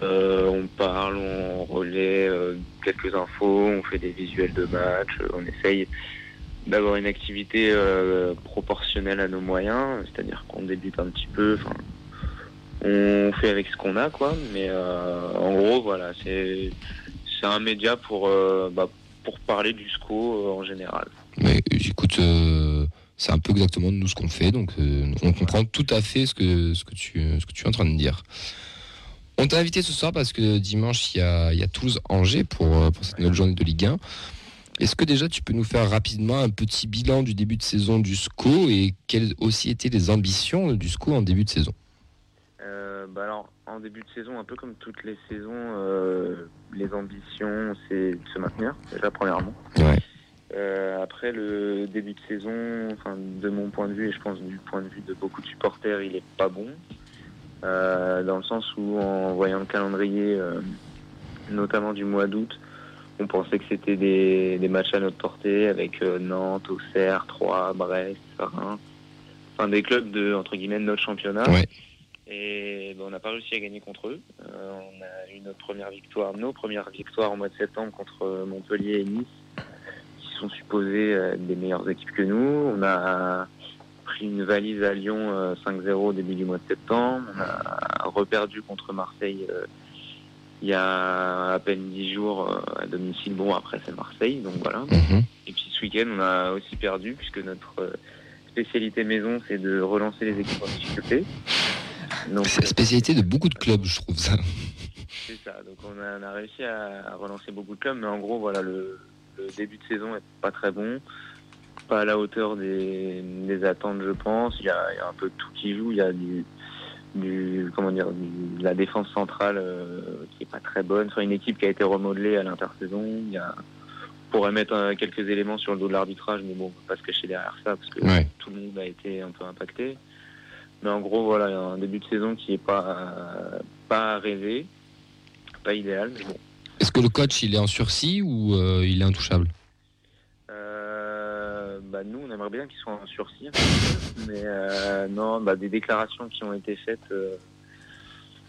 Euh, on parle, on relaie euh, quelques infos, on fait des visuels de match, on essaye d'avoir une activité euh, proportionnelle à nos moyens, c'est-à-dire qu'on débute un petit peu, on fait avec ce qu'on a, quoi. Mais euh, en gros, voilà, c'est un média pour euh, bah, pour parler du SCO euh, en général. Mais écoute, euh, C'est un peu exactement nous ce qu'on fait, donc on comprend tout à fait ce que, tu, es en train de dire. On t'a invité ce soir parce que dimanche, il y a, y a Toulouse-Angers pour, pour cette nouvelle journée de Ligue 1. Est-ce que déjà tu peux nous faire rapidement un petit bilan du début de saison du SCO et quelles aussi étaient les ambitions du SCO en début de saison? Euh, bah alors, en début de saison, un peu comme toutes les saisons, euh, les ambitions, c'est de se maintenir, déjà premièrement. Ouais. Euh, après, le début de saison, enfin, de mon point de vue, et je pense du point de vue de beaucoup de supporters, il est pas bon. Euh, dans le sens où, en voyant le calendrier, euh, notamment du mois d'août, on pensait que c'était des, des matchs à notre portée avec euh, Nantes, Auxerre, Troyes, Brest, Reims. Enfin, des clubs de, entre guillemets, de notre championnat. Ouais. Et ben, on n'a pas réussi à gagner contre eux. Euh, on a eu notre première victoire, nos premières victoires au mois de septembre contre euh, Montpellier et Nice, qui sont supposés euh, être des meilleures équipes que nous. On a pris une valise à Lyon euh, 5-0 au début du mois de septembre. On a reperdu contre Marseille euh, il y a à peine 10 jours euh, à domicile. Bon, après c'est Marseille, donc voilà. Mhm. Et puis ce week-end, on a aussi perdu, puisque notre euh, spécialité maison, c'est de relancer les équipes en difficulté. C'est la spécialité de beaucoup de clubs, je trouve ça. c'est ça. Donc on a, on a réussi à, à relancer beaucoup de clubs, mais en gros, voilà, le, le début de saison est pas très bon, pas à la hauteur des, des attentes, je pense. Il y, a, il y a un peu tout qui joue. Il y a du, du comment dire, du- de la défense centrale euh, qui est pas très bonne. Sur une équipe qui a été remodelée à l'intersaison, il y a on pourrait mettre euh, quelques éléments sur le dos de l'arbitrage, mais bon, on peut pas se cacher derrière ça parce que Ouais. tout le monde a été un peu impacté. Mais en gros, voilà, il y a un début de saison qui est pas pas rêvé, pas idéal, mais bon. Est-ce que le coach il est en sursis ou euh, il est intouchable? Euh, bah nous, on aimerait bien qu'ils soient en sursis, mais euh, non, bah, des déclarations qui ont été faites euh,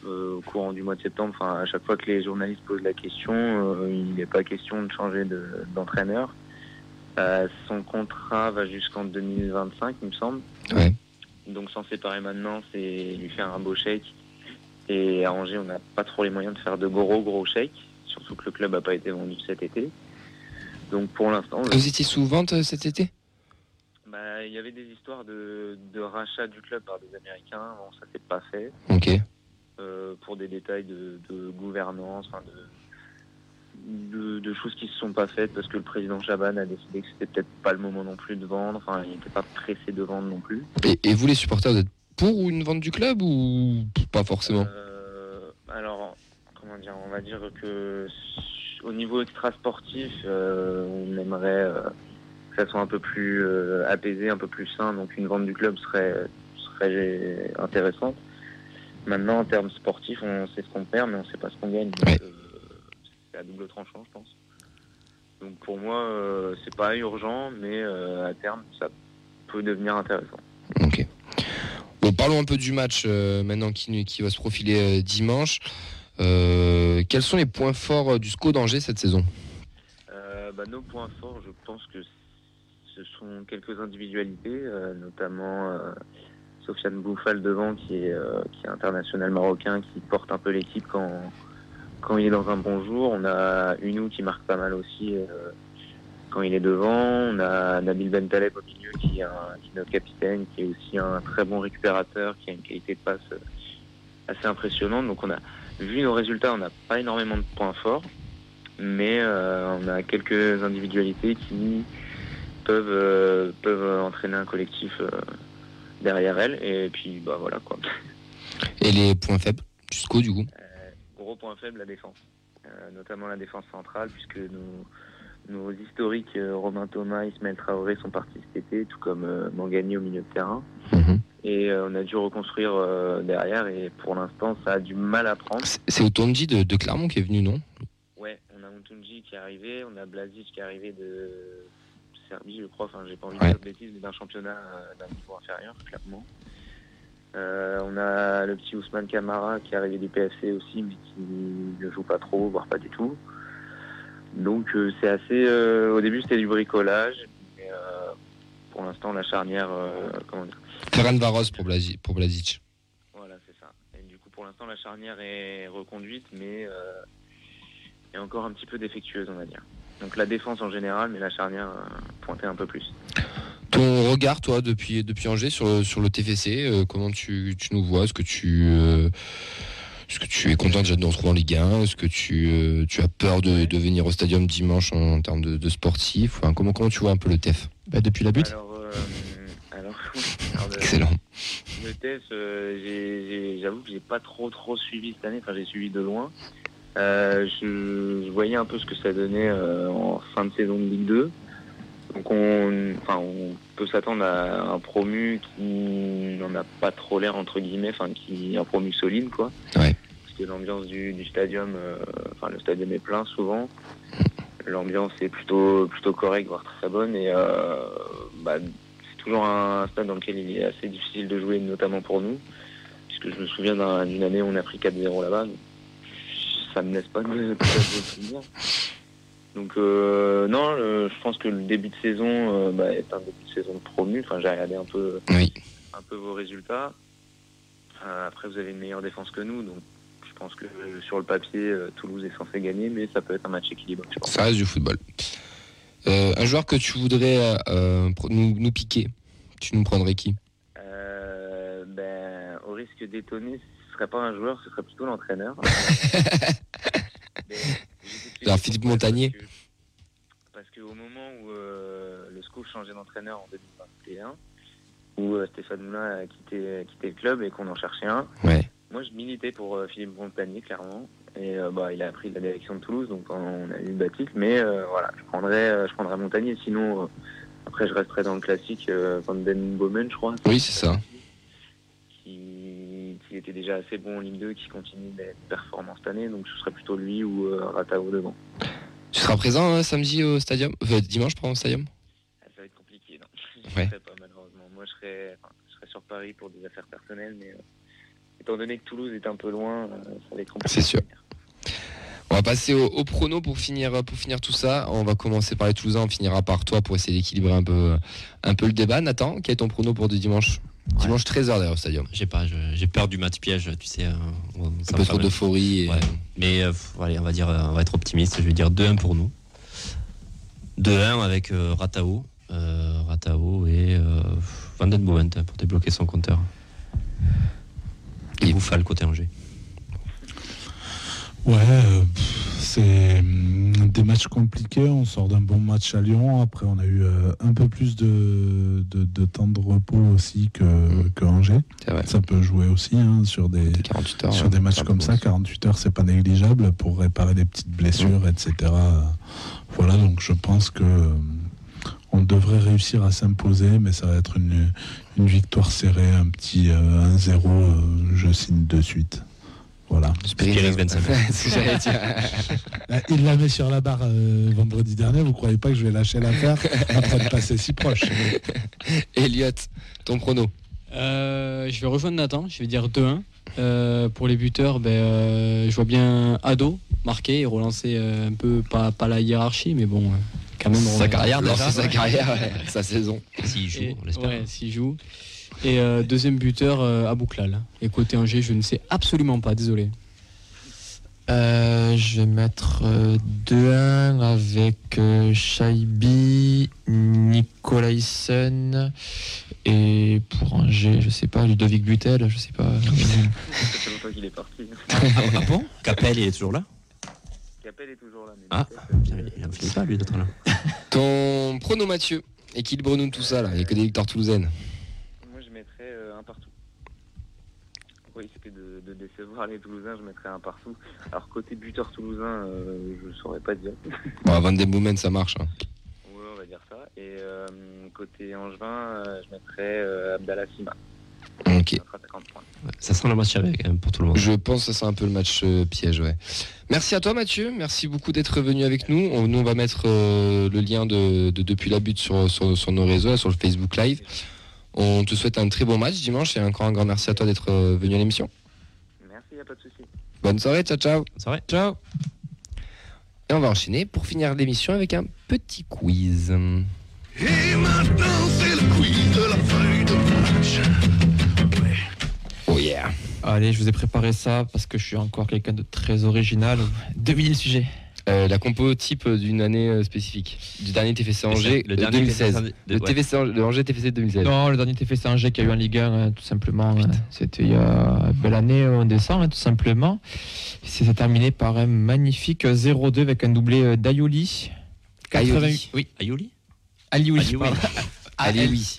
euh, au courant du mois de septembre. Enfin, à chaque fois que les journalistes posent la question, euh, il n'est pas question de changer de- d'entraîneur. Euh, son contrat va jusqu'en 2025, il me semble. Ouais. Donc s'en séparer maintenant, c'est lui faire un beau chèque. Et à Angers, on n'a pas trop les moyens de faire de gros gros chèques, surtout que le club n'a pas été vendu cet été. Donc pour l'instant, Vous étiez sous vente euh, cet été? Bah, il y avait des histoires de, de rachat du club par des Américains. Bon, ça s'est pas fait. Ok. euh, pour des détails de, de gouvernance, de, de, de choses qui se sont pas faites parce que le président Chaban a décidé que c'était peut-être pas le moment non plus de vendre. Enfin, il n'était pas pressé de vendre non plus. Et, et vous les supporters, vous êtes pour une vente du club ou pas forcément Euh, alors, comment dire, on va dire que au niveau extra-sportif, euh, on aimerait euh, que ça soit un peu plus apaisé, un peu plus sain. Donc, une vente du club serait, serait intéressante. Maintenant, en termes sportifs, on sait ce qu'on perd, mais on sait pas ce qu'on gagne. Donc, Ouais. C'est à double tranchant, je pense. Donc, pour moi, euh, c'est pas urgent, mais euh, à terme, ça peut devenir intéressant. Ok. Bon, parlons un peu du match euh, maintenant qui, qui va se profiler euh, dimanche. Quels sont les points forts du SCO d'Angers cette saison? Bah, nos points forts, je pense que ce sont quelques individualités, notamment Sofiane Bouffal devant, qui est, qui est international marocain, qui porte un peu l'équipe quand, quand il est dans un bon jour. On a Unou qui marque pas mal aussi euh, quand il est devant. On a Nabil Bentaleb au milieu, qui est, un- notre capitaine, qui est aussi un très bon récupérateur, qui a une qualité de passe euh, assez impressionnante. Donc on a vu nos résultats, on n'a pas énormément de points forts mais euh, on a quelques individualités qui peuvent peuvent entraîner un collectif derrière elles et puis bah voilà quoi. Et les points faibles SCO du coup? Gros point faible la défense, Euh, notamment la défense centrale puisque nos nos historiques euh, Romain Thomas, Ismaël Traoré sont partis cet été, tout comme euh, Mangani au milieu de terrain. Mhm. Et on a dû reconstruire derrière et pour l'instant ça a du mal à prendre. C'est- Otondi de, de Clermont qui est venu, non? Ouais, on a Mutunji qui est arrivé, on a Blazic qui est arrivé de Serbie, je crois. Enfin, j'ai pas envie de dire de bêtises, mais d'un championnat d'un niveau inférieur, clairement. Euh, on a le petit Ousmane Camara qui est arrivé du PFC aussi, mais qui ne joue pas trop, voire pas du tout. Donc euh, c'est assez. euh, au début c'était du bricolage, mais pour l'instant la charnière, comment dire, Ferran Varos pour, Blazi- pour Blazic. voilà, c'est ça. Et du coup, pour l'instant, la charnière est reconduite, mais est encore un petit peu défectueuse, on va dire. Donc la défense en général, mais la charnière pointée un peu plus. Ton regard, toi, depuis, depuis Angers sur, le- sur le TFC, euh, comment tu, tu nous vois? Est-ce que tu. euh, est-ce que tu es content déjà de nous retrouver en Ligue 1 Est-ce que tu, euh, tu as peur de, de venir au stadium dimanche en, en termes de, de sportif? Enfin, comment, comment tu vois un peu le TEF Bah, depuis la butte Alors, euh, alors, alors, le- Excellent. Le TEF, euh, j'avoue que j'ai pas trop trop suivi cette année, enfin j'ai suivi de loin. Euh, je, je voyais un peu ce que ça donnait euh, en fin de saison de Ligue 2. Donc on, enfin, on peut s'attendre à un promu qui n'en a pas trop l'air entre guillemets, enfin qui un promu solide quoi. Ouais. Parce que l'ambiance du, du stadium, euh, enfin le stadium est plein souvent. L'ambiance est plutôt plutôt correcte, voire très bonne et euh, bah, c'est toujours un stade dans lequel il est assez difficile de jouer, notamment pour nous. Puisque je me souviens d'un- d'une année où on a pris 4-0 là-bas. Ça me laisse pas de de de. Donc euh, non, je pense que le début de saison euh, bah, est un début de saison de promu. Enfin, j'ai regardé un peu, Oui. un peu vos résultats. Euh, après, vous avez une meilleure défense que nous, donc je pense que sur le papier, Toulouse est censé gagner, mais ça peut être un match équilibré. Je pense. Ça reste du football. Un joueur que tu voudrais nous, nous piquer, tu nous prendrais qui? Ben, au risque d'étonner, ce serait pas un joueur, ce serait plutôt l'entraîneur. Mais Alors, Philippe Montagnier. Parce que- qu'au moment où euh, le SCO changeait d'entraîneur en 2021, où euh, Stéphane Moulin a quitté, quitté le club et qu'on en cherchait un, Ouais. moi je militais pour euh, Philippe Montagnier, clairement. Et bah, il a pris la direction de Toulouse, donc on a eu Batic. Mais voilà, je prendrais, je prendrais Montagnier. Sinon, après, je resterai dans le classique Van Den Bomen, je crois. Oui, c'est ça. Était déjà assez bon en Ligue 2, qui continue d'être performant cette année. Donc ce serait plutôt lui ou euh, Ratao devant. Tu seras présent euh, samedi au stadium? Enfin, Dimanche, pardon, au stadium? Ah, Ça va être compliqué, non. Je Ouais. serai pas, malheureusement. Moi, je serai, enfin, je serai sur Paris pour des affaires personnelles, mais euh, étant donné que Toulouse est un peu loin, euh, ça va être compliqué. C'est sûr. On va passer au, au prono pour finir, pour finir tout ça. On va commencer par les Toulousains, on finira par toi pour essayer d'équilibrer un peu, un peu le débat. Nathan, quel est ton prono pour dimanche? Dimanche 13h d'ailleurs stadium. J'ai pas, j'ai peur du match piège, tu sais. euh, Un peu trop d'euphorie. et-. Mais euh, allez, on va dire, euh, on va être optimiste. Je vais dire 2-1 pour nous. 2-1 avec Ratao, euh, Ratao et euh, Van Den pour débloquer son compteur. Et Bouffal côté Angers. Ouais, euh, c'est hum, des matchs compliqués. On sort d'un bon match à Lyon. Après, on a eu euh, un peu plus de, de, de temps de repos aussi que, que Angers. Ça peut jouer aussi hein, sur des, 48 heures. sur ouais. des matchs Faire comme ça. pause. 48 heures, c'est pas négligeable pour réparer des petites blessures, etc. Voilà, donc je pense que euh, on devrait réussir à s'imposer, mais ça va être une, une victoire serrée, un petit euh, 1-0. euh, je signe de suite. Voilà. Là, Il l'a mis sur la barre euh, vendredi dernier. Vous croyez pas que je vais lâcher l'affaire après de passer si proche? Elliot, ton prono Euh, je vais rejoindre Nathan, je vais dire 2-1. Euh, pour les buteurs, ben, euh, je vois bien Ado marquer et relancer un peu, pas, pas la hiérarchie, mais bon, euh, quand même. Sa carrière, sa carrière, ouais, sa saison. S'il joue, Et- on l'espère. ouais, s'il joue. Et euh, deuxième buteur, euh, Abouklal. Et côté Angers, je ne sais absolument pas, désolé. Euh, je vais mettre euh, 2-1 avec euh, Shaibi, Nicolaisen et pour Angers, je sais pas, Ludovic Butel, je sais pas. Ça fait longtemps qu'il est parti. Ah bon? Capel, il est toujours là? Capel est toujours là. Mais Ah, euh, Il en finit pas, lui, d'être là. Ton prono Mathieu, équilibre-nous tout ça là, il n'y a que des victoires toulousaines. Moi, je mettrais euh, un partout. Au risque de, de décevoir les Toulousains, je mettrais un partout. Alors, côté buteur toulousain, euh, je saurais pas dire. Bon, Van Den Boomen, ça marche. hein. Ouais, on va dire ça. Et euh, côté Angevin, euh, je mettrais euh, Abdallah Sima. Ok. Ça fera 50 points. Ouais, Ça sent le match avec, quand même, pour tout le monde. Je pense que c'est un peu le match euh, piège, ouais. Merci à toi Mathieu, merci beaucoup d'être venu avec nous. On, nous on va mettre euh, le lien de, de Depuis la butte sur, sur, sur nos réseaux, sur le Facebook Live. On te souhaite un très bon match dimanche et encore un grand merci à toi d'être euh, venu à l'émission. A pas de souci. Bonne soirée, ciao ciao. C'est vrai Ciao. Et on va enchaîner pour finir l'émission avec un petit quiz. Et maintenant, c'est le quiz de la feuille de match. Oh yeah. Allez, je vous ai préparé ça parce que je suis encore quelqu'un de très original. Devinez le sujet. Euh, la compo type d'une année euh, spécifique. Du dernier TFC Angers Le euh, dernier 2016. TFC Le, ouais. TFC Angers- le Angers TFC 2016. Non, le dernier TFC Angers qu'il y a eu en Ligue 1, hein, tout simplement. hein, C'était il y a belle année, on descend, hein, tout simplement. C'est terminé par un magnifique 0-2 avec un doublé euh, d'Ayoli. Ayoli. 88 Oui, Ayoli Alioui. Alioui.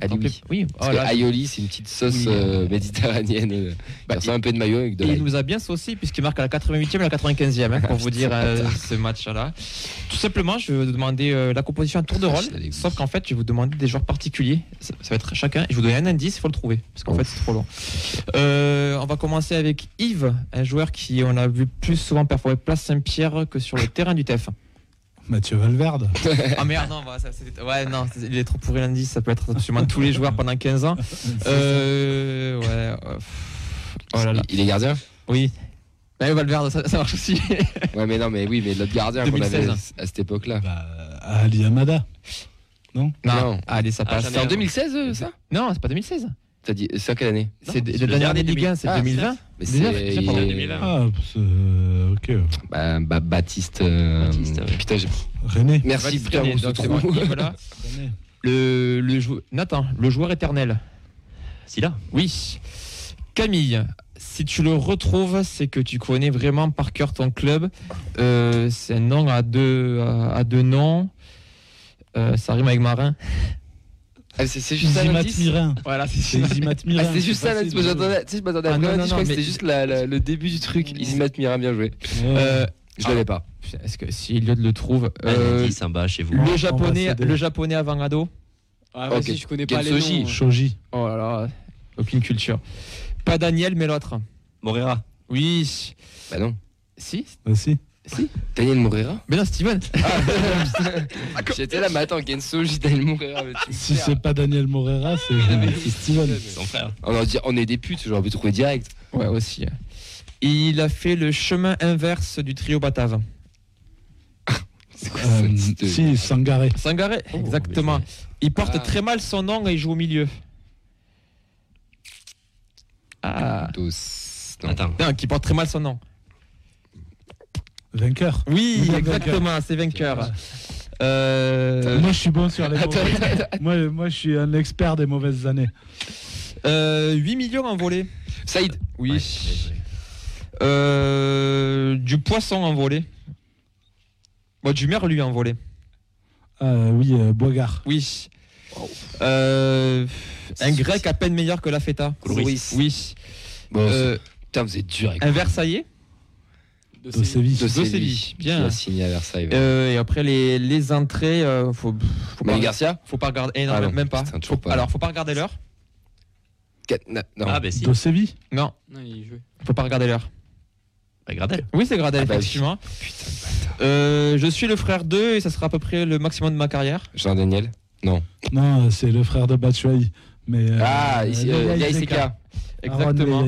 Ah, Alioui. elle- mais- Oui. Oui, Parce oh que aioli, c'est une petite sauce Oui. euh, méditerranéenne. euh, Bah, ressemble un peu de maillot avec de il nous a bien saucé puisqu'il marque à la 88e et à la 95e hein, pour vous dire euh, ce match-là. Tout simplement, je vais vous demander euh, la composition à tour de rôle. Ah, l'avais Sauf qu'en fait, je vais vous demander des joueurs particuliers. Ça, ça va être chacun. Je vous donner un indice, il faut le trouver. Parce qu'en Oh. fait, c'est trop long. On va commencer avec Yves, un joueur qui on a vu plus souvent performer place Saint-Pierre que sur le terrain du TEF. Mathieu Valverde. Ah merde, non, bah, ça, c'est- ouais, non, il est trop pourri l'indice. Ça peut être absolument tous les joueurs pendant 15 ans. Euh, ouais. euh, oh là là. Il est gardien? Oui. Ouais, Valverde, ça, ça marche aussi. Ouais, mais non, mais oui, mais l'autre gardien qu'on 2016. avait à cette époque-là. Bah, Ali Amada. Non? Non. Allez, ça Ah, passe. C'est en avant. 2016, euh, ça? Non, c'est pas 2016. T'as dit, c'est en quelle année C'est de- le dernier Ligue 1, c'est Ah, 2020. Mais 19, c'est. c'est pardon, il- 2020. Ah, euh, ok. Bah, bah, Baptiste. euh, Baptiste, ouais. Putain, j'ai- René. merci, Baptiste putain, on se trouve. Voilà. Le, le jou- Nathan, le joueur éternel. Si là Oui. Camille, si tu le retrouves, c'est que tu connais vraiment par cœur ton club. Euh, c'est un nom à deux, à, à deux noms. Euh, ça rime avec Marin. Ah, c'est juste ça Isimat l'indice Mirin. Voilà, C'est Mirin. Ah, c'est juste ça l'indice. Tu sais, je m'attendais à Ah, je crois que c'était juste le début du truc. Isimat Mirin, bien joué. Euh, Je l'avais pas. putain, Est-ce que si Elliot le trouve Un euh, indice en bas chez vous. le japonais, céder. le japonais avant ado. Ah, vas-y, Ok. je connais pas les noms. Shoji. Oh là là, aucune culture. Pas Daniel, mais l'autre. Morera. Oui. Bah non. Si Bah si. Daniel Moreira Mais non, Steven. J'étais là, mais attends, Genso, Daniel Moreira. mais tu Si c'est pas Daniel Morera, c'est c'est Steven. Son frère. On, dit- on est des putes, j'aurais pu trouver direct. Ouais, aussi. Il a fait le chemin inverse du trio Batave. C'est quoi Euh, si, Sangaré. Sangaré, Oh, exactement. Il porte Ah. très mal son nom et il joue au milieu. Ah. Dos. Non. Attends. Non, qui porte très mal son nom. Vainqueur. Oui, exactement, c'est vainqueur. Euh, Moi, je suis bon sur les mauvaises. Moi, moi, je suis un expert des mauvaises années. euh, 8 millions en volée. Saïd. Oui. Ouais. Euh, du poisson en volée. Bon, du merlu en volée. Ah oui, euh, Boigard. Oui. Euh, un grec à peine meilleur que la feta. Loris. Oui. Bon, Euh, putain, vous êtes dur avec un Versaillais. De Séville. De Séville, bien. Qui a signé à Versailles. ouais. Euh, et après les, les entrées, euh, faut, faut pas, Garcia faut pas regarder. eh non, Ah non, même pas. putain, Faut- pas. alors, faut pas regarder l'heure. Non. Ah, ben si. De Séville. Non, Non, il jouait. faut pas regarder l'heure. Bah, Gradel. Oui, c'est Gradel, Ah bah effectivement. Putain de bâtard. Euh, je suis le frère 2 et ça sera à peu près le maximum de ma carrière. Jean-Daniel Non. Non, c'est le frère de Batshuayi. Mais, euh, Ah, ici, euh. Exactement.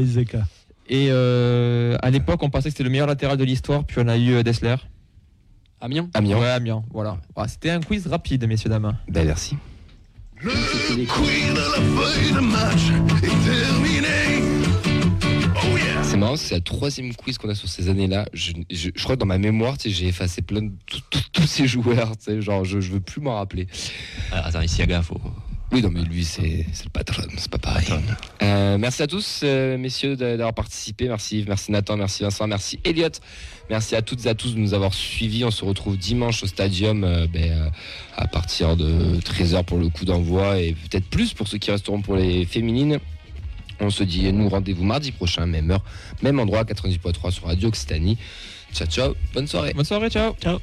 Et euh, à l'époque, on pensait que c'était le meilleur latéral de l'histoire, puis on a eu euh, Dessler. Amiens Amiens. Ouais, Amiens, voilà. Ah, c'était un quiz rapide, messieurs, dames. Ben merci. Le queen de la feuille de match est terminé. Oh yeah. C'est marrant, c'est la troisième quiz qu'on a sur ces années-là. Je, je, je crois que dans ma mémoire, tu sais, j'ai effacé plein de tous ces joueurs. Tu sais, genre, je, je veux plus m'en rappeler. Ah, attends, ici, Aga, faut. Oui, non, mais lui, c'est le patron, c'est pas pareil. Euh, merci à tous, euh, messieurs, d'avoir participé. Merci Yves, merci Nathan, merci Vincent, merci Elliot. Merci à toutes et à tous de nous avoir suivis. On se retrouve dimanche au stadium euh, ben, à partir de 13h pour le coup d'envoi et peut-être plus pour ceux qui resteront pour les féminines. On se dit, nous rendez-vous mardi prochain, même heure, même endroit, 98.3 sur Radio Occitanie. Ciao, ciao, bonne soirée. Bonne soirée, ciao. Ciao.